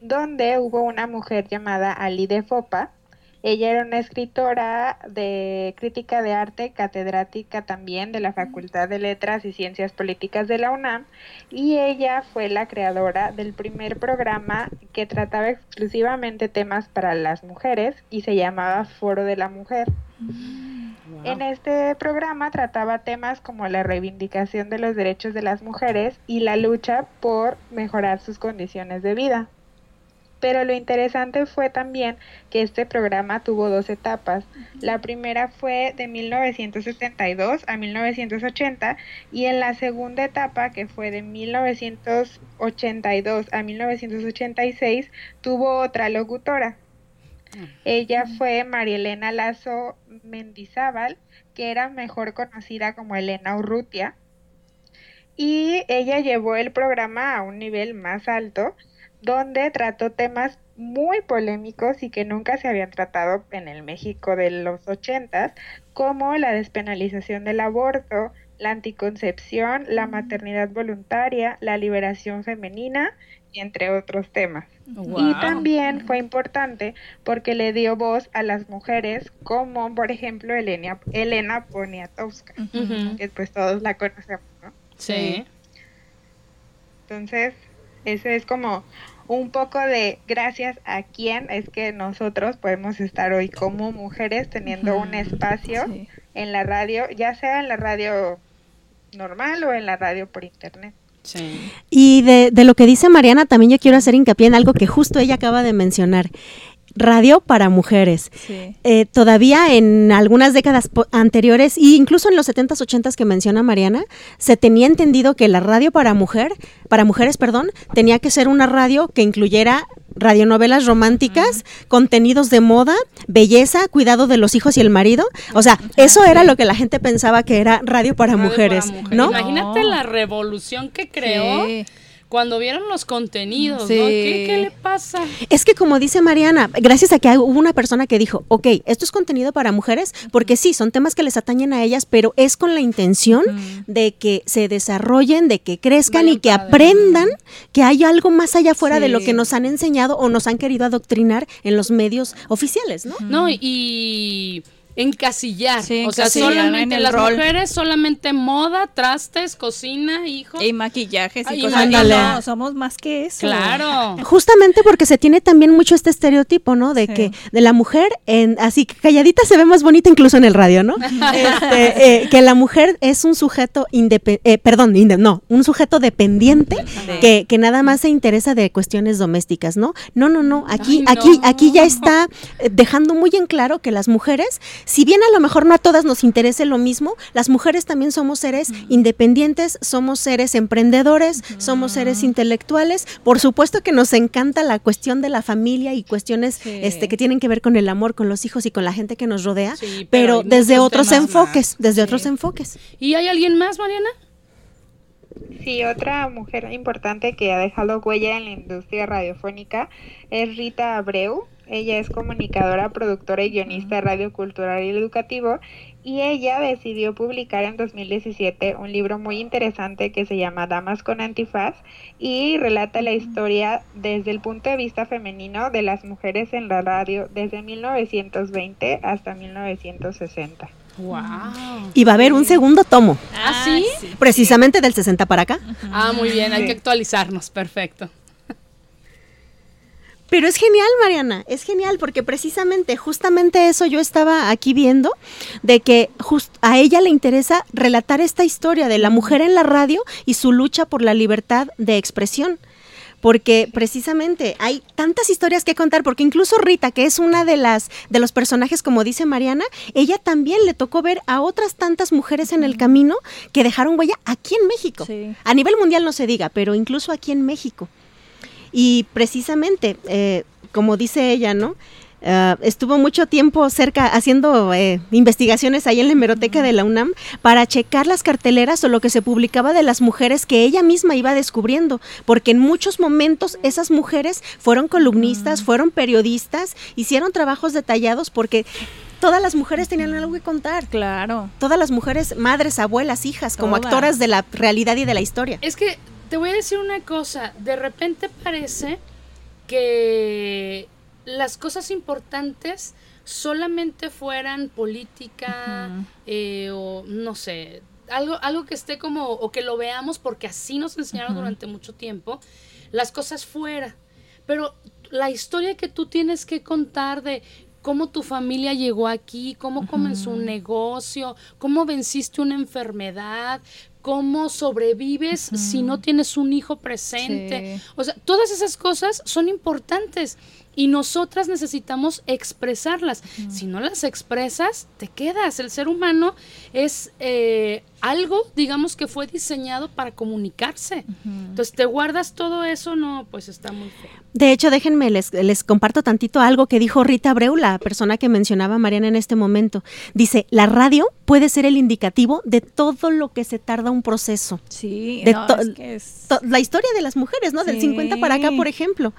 donde hubo una mujer llamada Ali de Fopa. Ella era una escritora de crítica de arte, catedrática también de la Facultad de Letras y Ciencias Políticas de la UNAM, y ella fue la creadora del primer programa que trataba exclusivamente temas para las mujeres y se llamaba Foro de la Mujer. En este programa trataba temas como la reivindicación de los derechos de las mujeres y la lucha por mejorar sus condiciones de vida. Pero lo interesante fue también que este programa tuvo dos etapas. La primera fue de 1972 a 1980 y en la segunda etapa, que fue de 1982 a 1986, tuvo otra locutora. Ella fue María Elena Lazo Mendizábal, que era mejor conocida como Elena Urrutia. Y ella llevó el programa a un nivel más alto, donde trató temas muy polémicos y que nunca se habían tratado en el México de los ochentas, como la despenalización del aborto, la anticoncepción, la maternidad voluntaria, la liberación femenina y entre otros temas. Y también fue importante porque le dio voz a las mujeres como por ejemplo Elena, Elena Poniatowska, que pues todos la conocemos, ¿no? Sí. Entonces, ese es como un poco de gracias a quién es que nosotros podemos estar hoy como mujeres teniendo un espacio Sí. en la radio, ya sea en la radio normal o en la radio por internet. Sí. Y de, de lo que dice Mariana, también yo quiero hacer hincapié en algo que justo ella acaba de mencionar. Radio para mujeres. Sí. Eh, todavía en algunas décadas po- anteriores, e incluso en los 70s, 80s que menciona Mariana, se tenía entendido que la radio para mujer, para mujeres, perdón, tenía que ser una radio que incluyera radionovelas románticas, contenidos de moda, belleza, cuidado de los hijos y el marido. O sea, eso era lo que la gente pensaba que era radio para Radio mujeres, para mujeres. ¿no? Imagínate No. la revolución que creó Sí. Cuando vieron los contenidos, Sí. ¿no? ¿Qué, qué le pasa? Es que como dice Mariana, gracias a que hubo una persona que dijo, ok, esto es contenido para mujeres, porque sí, son temas que les atañen a ellas, pero es con la intención de que se desarrollen, de que crezcan Vayan y que aprendan que hay algo más allá fuera de lo que nos han enseñado o nos han querido adoctrinar en los medios oficiales, ¿no? No, y, encasillar. Sí, o sea, encasillar solamente en las rol. mujeres, solamente moda, trastes, cocina, hijos. Y maquillajes y Ay, cosas. ándale. No, somos más que eso. Claro. Justamente porque se tiene también mucho este estereotipo, ¿no? De Sí. que de la mujer, en, así que calladita se ve más bonita incluso en el radio, ¿no? Este, eh, que la mujer es un sujeto independiente, perdón, inde- no, un sujeto dependiente que, que nada más se interesa de cuestiones domésticas, ¿no? No, no, no, aquí, Ay, aquí, no. aquí ya está eh, dejando muy en claro que las mujeres, si bien a lo mejor no a todas nos interese lo mismo, las mujeres también somos seres independientes, somos seres emprendedores, somos seres intelectuales. Por supuesto que nos encanta la cuestión de la familia y cuestiones Sí. este, que tienen que ver con el amor, con los hijos y con la gente que nos rodea, Sí, pero desde otros enfoques, más. desde Sí. otros enfoques. ¿Y hay alguien más, Mariana? Sí, otra mujer importante que ha dejado huella en la industria radiofónica es Rita Abreu. Ella es comunicadora, productora y guionista de radio cultural y educativo y ella decidió publicar en 2017 un libro muy interesante que se llama Damas con Antifaz y relata la historia desde el punto de vista femenino de las mujeres en la radio desde 1920 hasta 1960. Wow. Y va a haber un segundo tomo, ¿Ah, sí? precisamente del 60 para acá. Ah, muy bien, hay Sí. que actualizarnos, perfecto. Pero es genial, Mariana, es genial porque precisamente, justamente eso yo estaba aquí viendo, de que just a ella le interesa relatar esta historia de la mujer en la radio y su lucha por la libertad de expresión. Porque precisamente hay tantas historias que contar, porque incluso Rita, que es una de las de los personajes, como dice Mariana, ella también le tocó ver a otras tantas mujeres en el camino que dejaron huella aquí en México. Sí. A nivel mundial no se diga, pero incluso aquí en México. Y precisamente, eh, como dice ella, ¿no? Ah, estuvo mucho tiempo cerca haciendo eh, investigaciones ahí en la hemeroteca de la UNAM para checar las carteleras o lo que se publicaba de las mujeres que ella misma iba descubriendo, porque en muchos momentos esas mujeres fueron columnistas, fueron periodistas, hicieron trabajos detallados porque todas las mujeres tenían algo que contar. Claro. Todas las mujeres, madres, abuelas, hijas, como Todas. actoras de la realidad y de la historia. Es que te voy a decir una cosa, de repente parece que las cosas importantes solamente fueran política eh, o no sé, algo, algo que esté como, o que lo veamos porque así nos enseñaron durante mucho tiempo, las cosas fuera. Pero la historia que tú tienes que contar de cómo tu familia llegó aquí, cómo comenzó un negocio, cómo venciste una enfermedad, cómo sobrevives si no tienes un hijo presente. Sí. O sea, todas esas cosas son importantes y nosotras necesitamos expresarlas. Si no las expresas, te quedas. El ser humano es eh, algo, digamos, que fue diseñado para comunicarse. Entonces, te guardas todo eso, no, pues está muy feo. De hecho, déjenme, les, les comparto tantito algo que dijo Rita Breu, la persona que mencionaba Mariana en este momento. Dice, la radio puede ser el indicativo de todo lo que se tarda un proceso. Sí, De no, to- es que es- La historia de las mujeres, ¿no? Del Sí. 50 para acá, por ejemplo.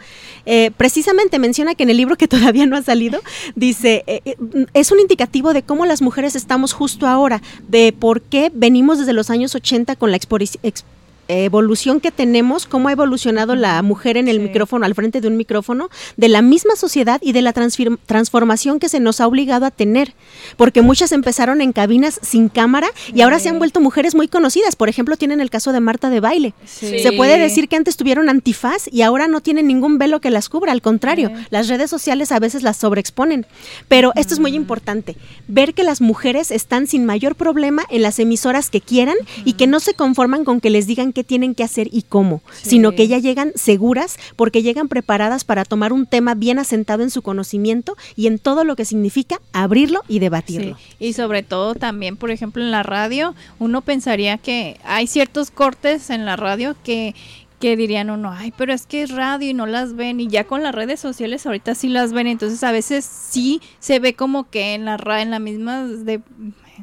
Eh, precisamente menciona que en el libro que todavía no ha salido, dice, eh, eh, es un indicativo de cómo las mujeres estamos justo ahora, de por qué venimos desde los años 80 con la expori- ex- evolución que tenemos, cómo ha evolucionado la mujer en el Sí. micrófono, al frente de un micrófono, de la misma sociedad y de la transformación que se nos ha obligado a tener. Porque muchas empezaron en cabinas sin cámara y ahora se han vuelto mujeres muy conocidas. Por ejemplo, tienen el caso de Marta de Baile. Sí. Se puede decir que antes tuvieron antifaz y ahora no tienen ningún velo que las cubra, al contrario, las redes sociales a veces las sobreexponen. Pero esto es muy importante, ver que las mujeres están sin mayor problema en las emisoras que quieran y que no se conforman con que les digan qué tienen que hacer y cómo, Sí. sino que ya llegan seguras porque llegan preparadas para tomar un tema bien asentado en su conocimiento y en todo lo que significa abrirlo y debatirlo. Sí, Y sobre todo también, por ejemplo, en la radio, uno pensaría que hay ciertos cortes en la radio que que dirían uno, ay, pero es que es radio y no las ven y ya con las redes sociales ahorita sí las ven, entonces a veces sí se ve como que en la ra- en la misma de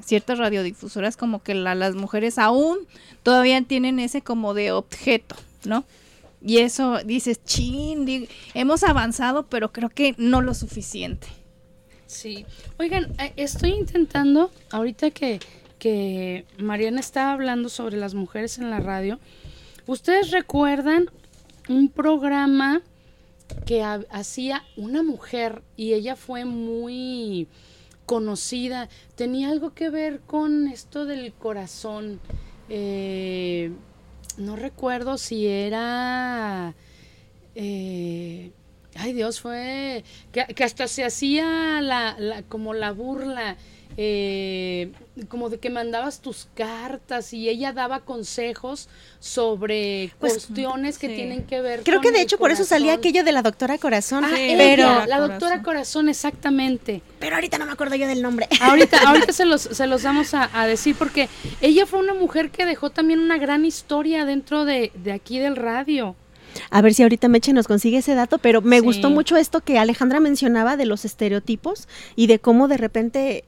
ciertas radiodifusoras como que la- las mujeres aún todavía tienen ese como de objeto, ¿no? Y eso dices, chin, hemos avanzado, pero creo que no lo suficiente. Sí. Oigan, eh, estoy intentando, ahorita que, que Mariana estaba hablando sobre las mujeres en la radio, ¿ustedes recuerdan un programa que ha- hacía una mujer y ella fue muy conocida. Tenía algo que ver con esto del corazón. Eh, no recuerdo si era... eh, ay Dios, fue... Que, que hasta se hacía la, la- como la burla. Eh, como de que mandabas tus cartas y ella daba consejos sobre Pues, cuestiones que sí. tienen que ver Creo con que de hecho por eso salía aquello de la doctora Corazón. Ah, Sí, ella, pero, Doctora la Corazón. doctora Corazón, exactamente. pero ahorita no me acuerdo yo del nombre. Ahorita, ahorita se los, se los vamos a, a decir porque ella fue una mujer que dejó también una gran historia dentro de, de aquí del radio. A ver si ahorita Meche nos consigue ese dato, pero me Sí. gustó mucho esto que Alejandra mencionaba de los estereotipos y de cómo de repente,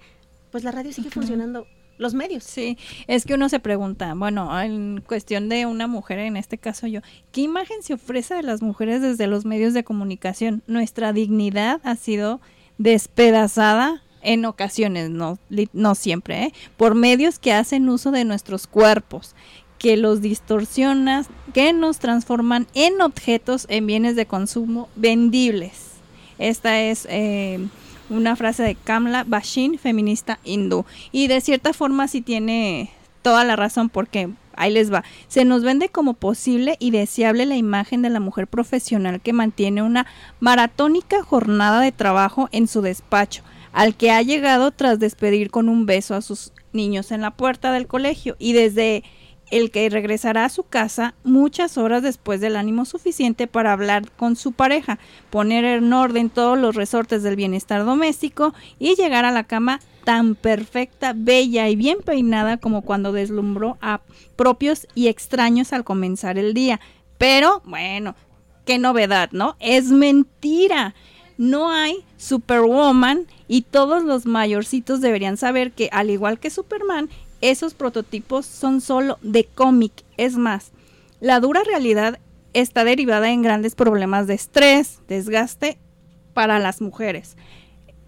pues la radio sigue funcionando, los medios. Sí, es que uno se pregunta, bueno, en cuestión de una mujer, en este caso yo, ¿qué imagen se ofrece de las mujeres desde los medios de comunicación? Nuestra dignidad ha sido despedazada en ocasiones, no, no siempre, ¿eh? por medios que hacen uso de nuestros cuerpos, que los distorsionan, que nos transforman en objetos, en bienes de consumo vendibles. Esta es eh, una frase de Kamla Bashin, feminista hindú. Y de cierta forma sí tiene toda la razón porque ahí les va. Se nos vende como posible y deseable la imagen de la mujer profesional que mantiene una maratónica jornada de trabajo en su despacho, al que ha llegado tras despedir con un beso a sus niños en la puerta del colegio y desde el que regresará a su casa muchas horas después del ánimo suficiente para hablar con su pareja, poner en orden todos los resortes del bienestar doméstico y llegar a la cama tan perfecta, bella y bien peinada como cuando deslumbró a propios y extraños al comenzar el día. Pero, bueno, qué novedad, ¿no? Es mentira. No hay Superwoman y todos los mayorcitos deberían saber que, al igual que Superman, esos prototipos son solo de cómic. Es más, la dura realidad está derivada en grandes problemas de estrés, desgaste para las mujeres.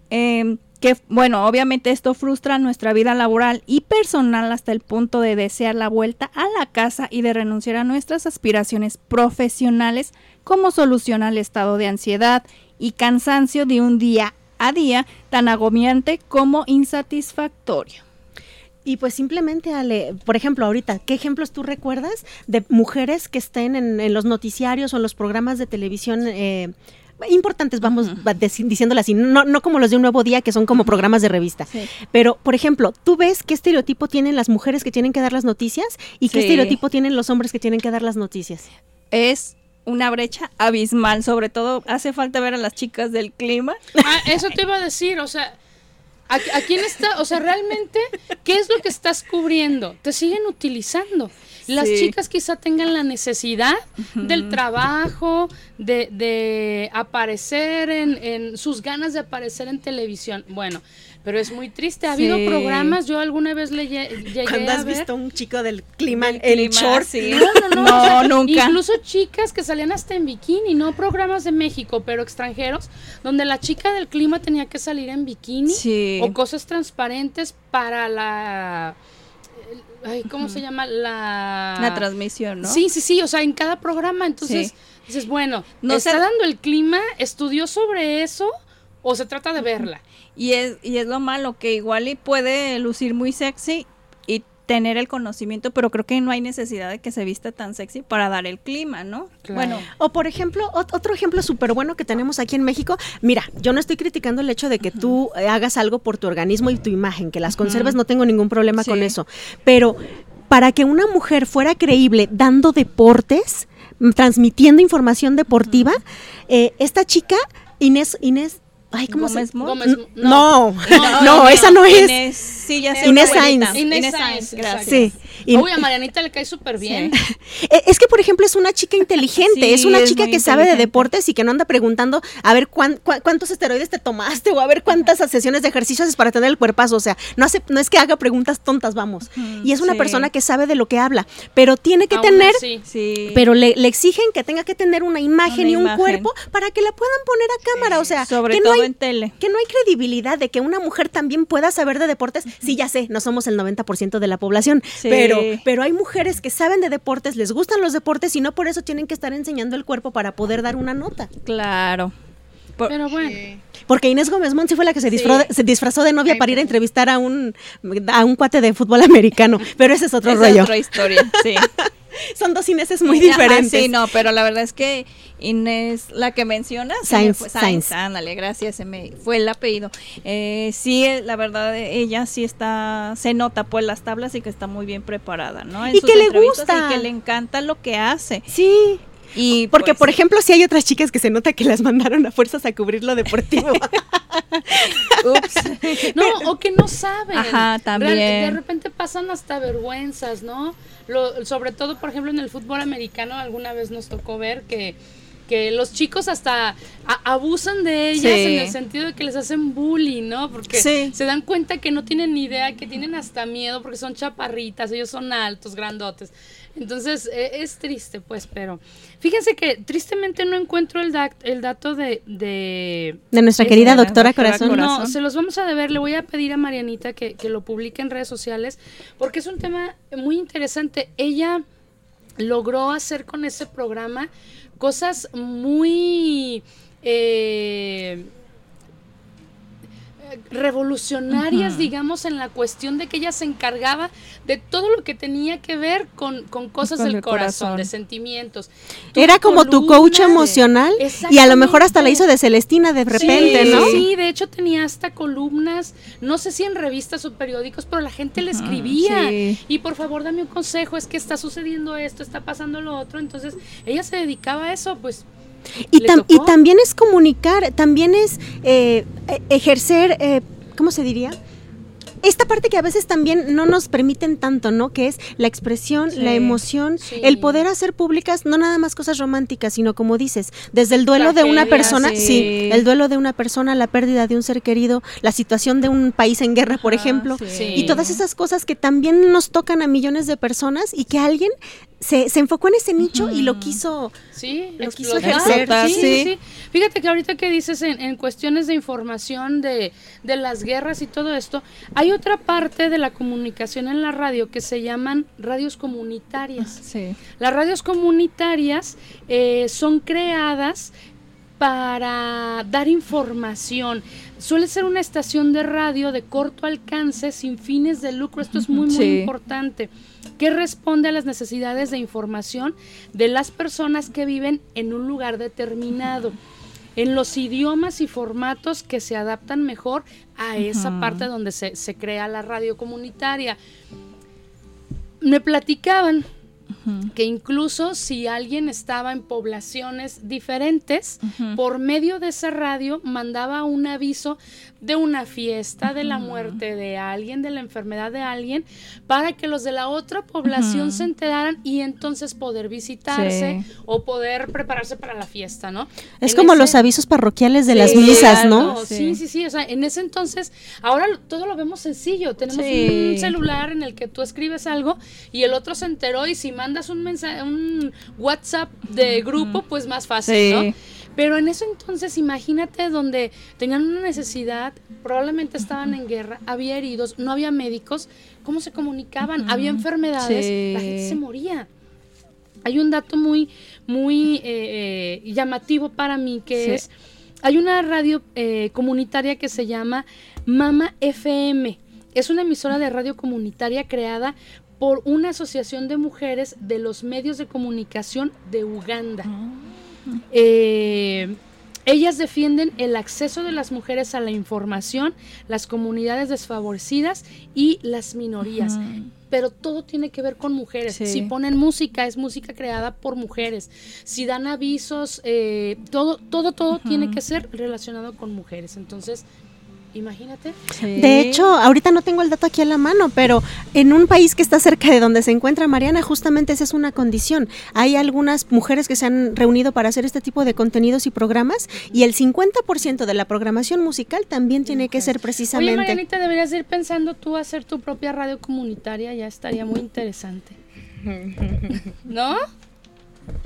Em, que, bueno, obviamente esto frustra nuestra vida laboral y personal hasta el punto de desear la vuelta a la casa y de renunciar a nuestras aspiraciones profesionales como solución al estado de ansiedad y cansancio de un día a día tan agobiante como insatisfactorio. Y pues simplemente, Ale, por ejemplo, ahorita, ¿qué ejemplos tú recuerdas de mujeres que estén en, en los noticiarios o en los programas de televisión eh, importantes, vamos va- deci- diciéndolo así, no, no como los de un nuevo día, que son como programas de revista? Sí. Pero, por ejemplo, ¿tú ves qué estereotipo tienen las mujeres que tienen que dar las noticias y qué Sí. estereotipo tienen los hombres que tienen que dar las noticias? Es una brecha abismal, sobre todo hace falta ver a las chicas del clima. Ah, eso te iba a decir, o sea, ¿a, a quién está? O sea, realmente, ¿qué es lo que estás cubriendo? Te siguen utilizando. Las Sí. chicas quizá tengan la necesidad del trabajo, de, de aparecer en, en sus ganas de aparecer en televisión. Bueno, pero es muy triste. Ha habido Sí. programas, yo alguna vez le lle- llegué Cuando a has ver. visto un chico del clima en clima, short? sí. No, no, no. No, o sea, nunca. Incluso chicas que salían hasta en bikini, no programas de México, pero extranjeros, donde la chica del clima tenía que salir en bikini Sí. o cosas transparentes para la. Ay, ¿Cómo se llama? La. La transmisión, ¿no? Sí, sí, sí, o sea, en cada programa. Entonces, Sí. dices, bueno, No ¿está se- dando el clima? ¿Estudió sobre eso? ¿O se trata de verla? Y es, y es lo malo, que igual y puede lucir muy sexy y tener el conocimiento, pero creo que no hay necesidad de que se vista tan sexy para dar el clima, ¿no? Claro. Bueno, O por ejemplo, ot- otro ejemplo súper bueno que tenemos aquí en México, mira, yo no estoy criticando el hecho de que tú eh, hagas algo por tu organismo y tu imagen, que las conserves, no tengo ningún problema con eso, pero para que una mujer fuera creíble dando deportes, mm, transmitiendo información deportiva, eh, esta chica, Inés, Inés, ay, ¿cómo Gómez se Gómez, No, no, no, esa no es. Inés, sí, ya sé, Inés. Sainz. Inés Sainz, gracias. Sí. Uy, a Marianita le cae súper bien. Eh, Es que, por ejemplo, es una chica inteligente, Sí, es una es chica que sabe de deportes y que no anda preguntando a ver cuán- cuántos esteroides te tomaste o a ver cuántas sesiones de ejercicio haces para tener el cuerpazo. O sea, no, hace, no es que haga preguntas tontas, vamos. y es una sí. persona que sabe de lo que habla, pero tiene que Aún tener... Pero le, le exigen que tenga que tener una imagen Una y un imagen. cuerpo para que la puedan poner a cámara. O sea, sobre que no hay, en tele. que no hay credibilidad de que una mujer también pueda saber de deportes. Sí, ya sé, no somos el 90% de la población, Sí. pero, pero hay mujeres que saben de deportes, les gustan los deportes y no por eso tienen que estar enseñando el cuerpo para poder dar una nota. Claro. Por- Pero bueno. Porque Inés Gómez Mont sí fue la que se, Sí. disfra- se disfrazó de novia Ay, para ir a entrevistar a un, a un cuate de fútbol americano, pero ese es otro Esa es rollo. otra historia, sí. Son dos Ineses muy Ajá, diferentes. sí, no, pero la verdad es que Inés, la que mencionas, Sainz, fue- Sainz. Sainz, ándale, gracias, se me fue el apellido. Eh, sí, eh, la verdad, ella sí está, se nota pues las tablas y que está muy bien preparada, ¿no? En Y sus que le gusta. Y que le encanta lo que hace. Sí, Y porque pues, por ejemplo, si hay otras chicas que se nota que las mandaron a fuerzas a cubrir lo deportivo. ups. No, o que no saben. Ajá, Real- también. de repente pasan hasta vergüenzas, ¿no? Lo, sobre todo, por ejemplo, en el fútbol americano, alguna vez nos tocó ver que, que los chicos hasta abusan de ellas Sí. en el sentido de que les hacen bullying, ¿no? Porque Sí. se dan cuenta que no tienen ni idea, que tienen hasta miedo porque son chaparritas, ellos son altos, grandotes. Entonces, eh, es triste, pues, pero fíjense que tristemente no encuentro el, dac- el dato de- de De nuestra Es querida de la doctora doctora Corazón. Corazón. no, se los vamos a deber. Le voy a pedir a Marianita que, que lo publique en redes sociales porque es un tema muy interesante. Ella logró hacer con ese programa cosas muy eh, revolucionarias, digamos, en la cuestión de que ella se encargaba de todo lo que tenía que ver con, con cosas Con del el corazón, corazón. de sentimientos. Era como tu coach emocional y a lo mejor hasta la hizo de Celestina de repente, Sí, ¿no? Sí, de hecho tenía hasta columnas, no sé si en revistas o periódicos, pero la gente le escribía. sí. Y por favor, dame un consejo, es que está sucediendo esto, está pasando lo otro. Entonces, ella se dedicaba a eso, pues. Y, ¿Le tam- y también es comunicar, también es eh, eh, ejercer, eh, ¿cómo se diría? Esta parte que a veces también no nos permiten tanto, ¿no? Que es la expresión, Sí, la emoción, sí. el poder hacer públicas no nada más cosas románticas, sino como dices, desde el duelo de una persona, sí. sí. el duelo de una persona, la pérdida de un ser querido, la situación de un país en guerra, por Ajá, ejemplo, sí. y todas esas cosas que también nos tocan a millones de personas y que alguien se, se enfocó en ese nicho y lo quiso Sí, Lo quiso explotar. ejercer, sí, sí. sí, sí. Fíjate que ahorita que dices en, en cuestiones de información de, de las guerras y todo esto, hay otra parte de la comunicación en la radio que se llaman radios comunitarias. Sí. Las radios comunitarias eh, son creadas para dar información. Suele ser una estación de radio de corto alcance, sin fines de lucro. Esto es muy, muy Sí. importante. Que responde a las necesidades de información de las personas que viven en un lugar determinado. En los idiomas y formatos que se adaptan mejor a esa parte donde se, se crea la radio comunitaria. Me platicaban que incluso si alguien estaba en poblaciones diferentes, por medio de esa radio mandaba un aviso de una fiesta, de la muerte de alguien, de la enfermedad de alguien, para que los de la otra población se enteraran y entonces poder visitarse Sí. o poder prepararse para la fiesta, ¿no? Es En como ese- los avisos parroquiales de las misas, ¿no? Sí. Sí, sí, sí. O sea, en ese entonces, ahora todo lo vemos sencillo. Tenemos un celular en el que tú escribes algo y el otro se enteró y si mandas un mensaje, un WhatsApp de grupo, pues más fácil, Sí. ¿no? Pero en ese entonces, imagínate donde tenían una necesidad, probablemente estaban en guerra, había heridos, no había médicos, ¿cómo se comunicaban? Había enfermedades, la gente se moría. Hay un dato muy, muy eh, eh, llamativo para mí que Sí. es, hay una radio eh, comunitaria que se llama Mama FM. Es una emisora de radio comunitaria creada por una asociación de mujeres de los medios de comunicación de Uganda. Eh, ellas defienden el acceso de las mujeres a la información, las comunidades desfavorecidas y las minorías. Pero todo tiene que ver con mujeres. Sí. Si ponen música, es música creada por mujeres. Si dan avisos, eh, todo, todo, todo tiene que ser relacionado con mujeres. Entonces, imagínate. De hecho, ahorita no tengo el dato aquí a la mano, pero en un país que está cerca de donde se encuentra Mariana, justamente esa es una condición. Hay algunas mujeres que se han reunido para hacer este tipo de contenidos y programas y el 50% de la programación musical también tiene que ser Oye, precisamente. Marianita, deberías ir pensando tú hacer tu propia radio comunitaria, ya estaría muy interesante. ¿No?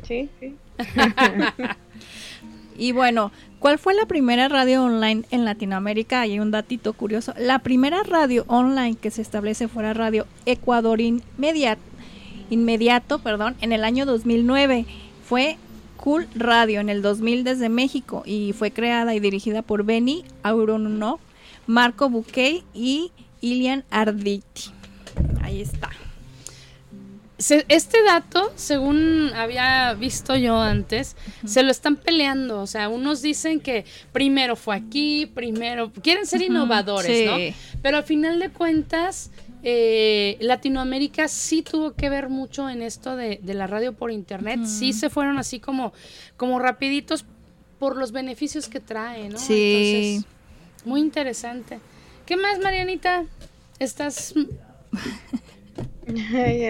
Sí, sí. Y bueno, ¿cuál fue la primera radio online en Latinoamérica? Hay un datito curioso. La primera radio online que se establece fuera radio Ecuador inmediato, perdón, en el año 2009 fue Cool Radio en el 2000 desde México y fue creada y dirigida por Benny Auronov, Marco Bouquet y Ilian Arditi. Ahí está. Se- este dato, según había visto yo antes, se lo están peleando. O sea, unos dicen que primero fue aquí, primero. Quieren ser innovadores, sí. ¿no? Pero al final de cuentas, eh, Latinoamérica sí tuvo que ver mucho en esto de, de la radio por internet. Sí se fueron así como, como rapiditos por los beneficios que trae, ¿no? Sí. Entonces, muy interesante. ¿Qué más, Marianita? Estás Ay,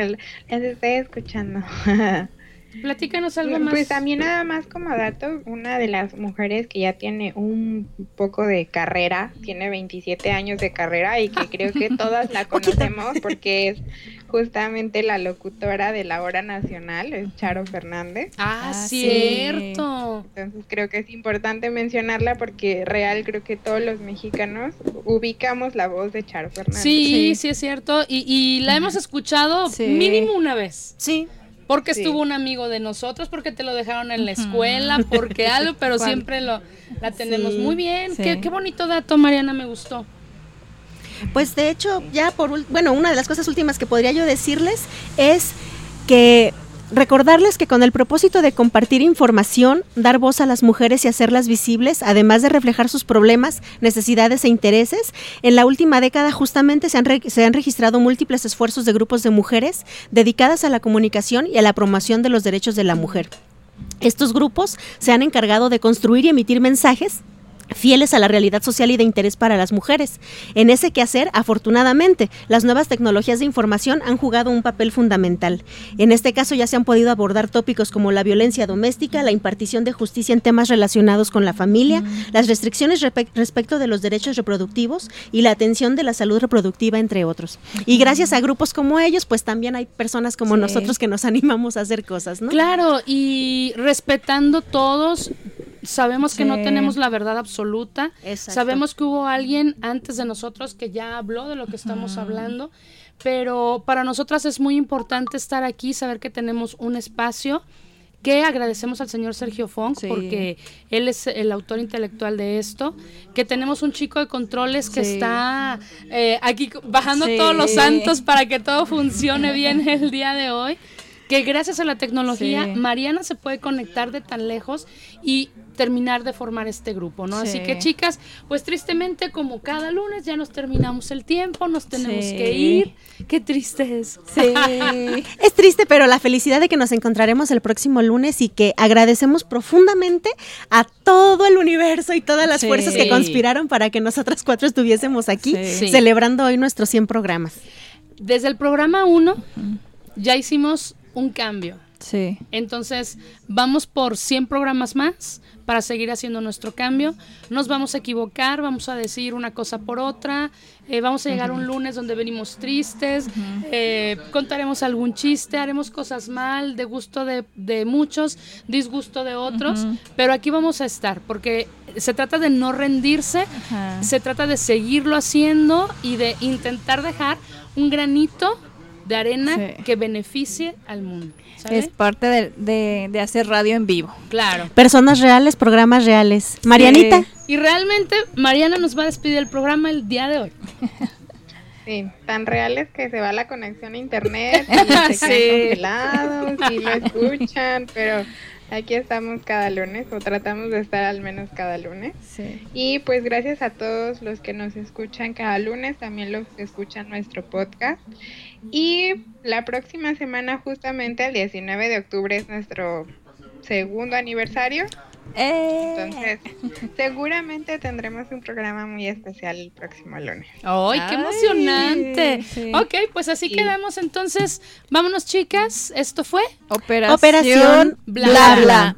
estoy escuchando. Platícanos algo más. Pues también nada más como dato, una de las mujeres que ya tiene un poco de carrera, tiene 27 años de carrera y que creo que todas la conocemos porque es justamente la locutora de la hora nacional, es Charo Fernández. Ah, Ah, sí. cierto. Entonces creo que es importante mencionarla porque real creo que todos los mexicanos ubicamos la voz de Charo Fernández. Sí, sí, es cierto. Y, y la hemos escuchado Sí. mínimo una vez. Sí. Porque Sí. estuvo un amigo de nosotros, porque te lo dejaron en la escuela, porque algo, pero ¿Cuál? siempre lo la tenemos Sí, muy bien. sí. Qué, qué bonito dato, Mariana, me gustó. Pues de hecho, ya por bueno, una de las cosas últimas que podría yo decirles es que recordarles que con el propósito de compartir información, dar voz a las mujeres y hacerlas visibles, además de reflejar sus problemas, necesidades e intereses, en la última década justamente se han, registrado múltiples esfuerzos de grupos de mujeres dedicadas a la comunicación y a la promoción de los derechos de la mujer. Estos grupos se han encargado de construir y emitir mensajes fieles a la realidad social y de interés para las mujeres. En ese quehacer, afortunadamente, las nuevas tecnologías de información han jugado un papel fundamental. En este caso ya se han podido abordar tópicos como la violencia doméstica, la impartición de justicia en temas relacionados con la familia, las restricciones respecto de los derechos reproductivos y la atención de la salud reproductiva, entre otros. Y gracias a grupos como ellos, pues también hay personas como Sí. nosotros que nos animamos a hacer cosas, ¿no? Claro, y respetando todos, sabemos que no tenemos la verdad absoluta. Exacto. Sabemos que hubo alguien antes de nosotros que ya habló de lo que estamos hablando, pero para nosotras es muy importante estar aquí, saber que tenemos un espacio que agradecemos al señor Sergio Fong Sí. porque él es el autor intelectual de esto, que tenemos un chico de controles que Sí. está eh, aquí bajando Sí. todos los santos para que todo funcione bien el día de hoy, que gracias a la tecnología. Mariana se puede conectar de tan lejos y terminar de formar este grupo, ¿no? Así Sí. que chicas, pues tristemente como cada lunes ya nos terminamos el tiempo, nos tenemos Sí. que ir. Qué triste es. Sí. Es triste, pero la felicidad de que nos encontraremos el próximo lunes y que agradecemos profundamente a todo el universo y todas las Sí. fuerzas que conspiraron para que nosotras cuatro estuviésemos aquí celebrando hoy nuestros 100 programas. Desde el programa 1 ya hicimos un cambio. Sí. Entonces, vamos por 100 programas más para seguir haciendo nuestro cambio. Nos vamos a equivocar, vamos a decir una cosa por otra. eh, vamos a llegar un lunes donde venimos tristes, eh, contaremos algún chiste, haremos cosas mal, de gusto de, de muchos, disgusto de otros, pero aquí vamos a estar porque se trata de no rendirse, se trata de seguirlo haciendo y de intentar dejar un granito de arena Sí. que beneficie al mundo. Es parte de, de- de hacer radio en vivo. Claro. Personas reales, programas reales. Marianita. Sí. Y realmente Mariana nos va a despedir el programa el día de hoy. Sí, tan reales que se va la conexión a internet y se Sí. quedan congelados y lo escuchan, pero aquí estamos cada lunes o tratamos de estar al menos cada lunes. Sí. Y pues gracias a todos los que nos escuchan cada lunes, también los que escuchan nuestro podcast. Y la próxima semana, justamente el 19 de octubre, es nuestro segundo aniversario. Eh. Entonces, seguramente tendremos un programa muy especial el próximo lunes. ¡Ay, qué Ay, emocionante! sí. Ok, pues así quedamos entonces. Vámonos, chicas. Esto fue Operación, Operación Bla, Bla Bla.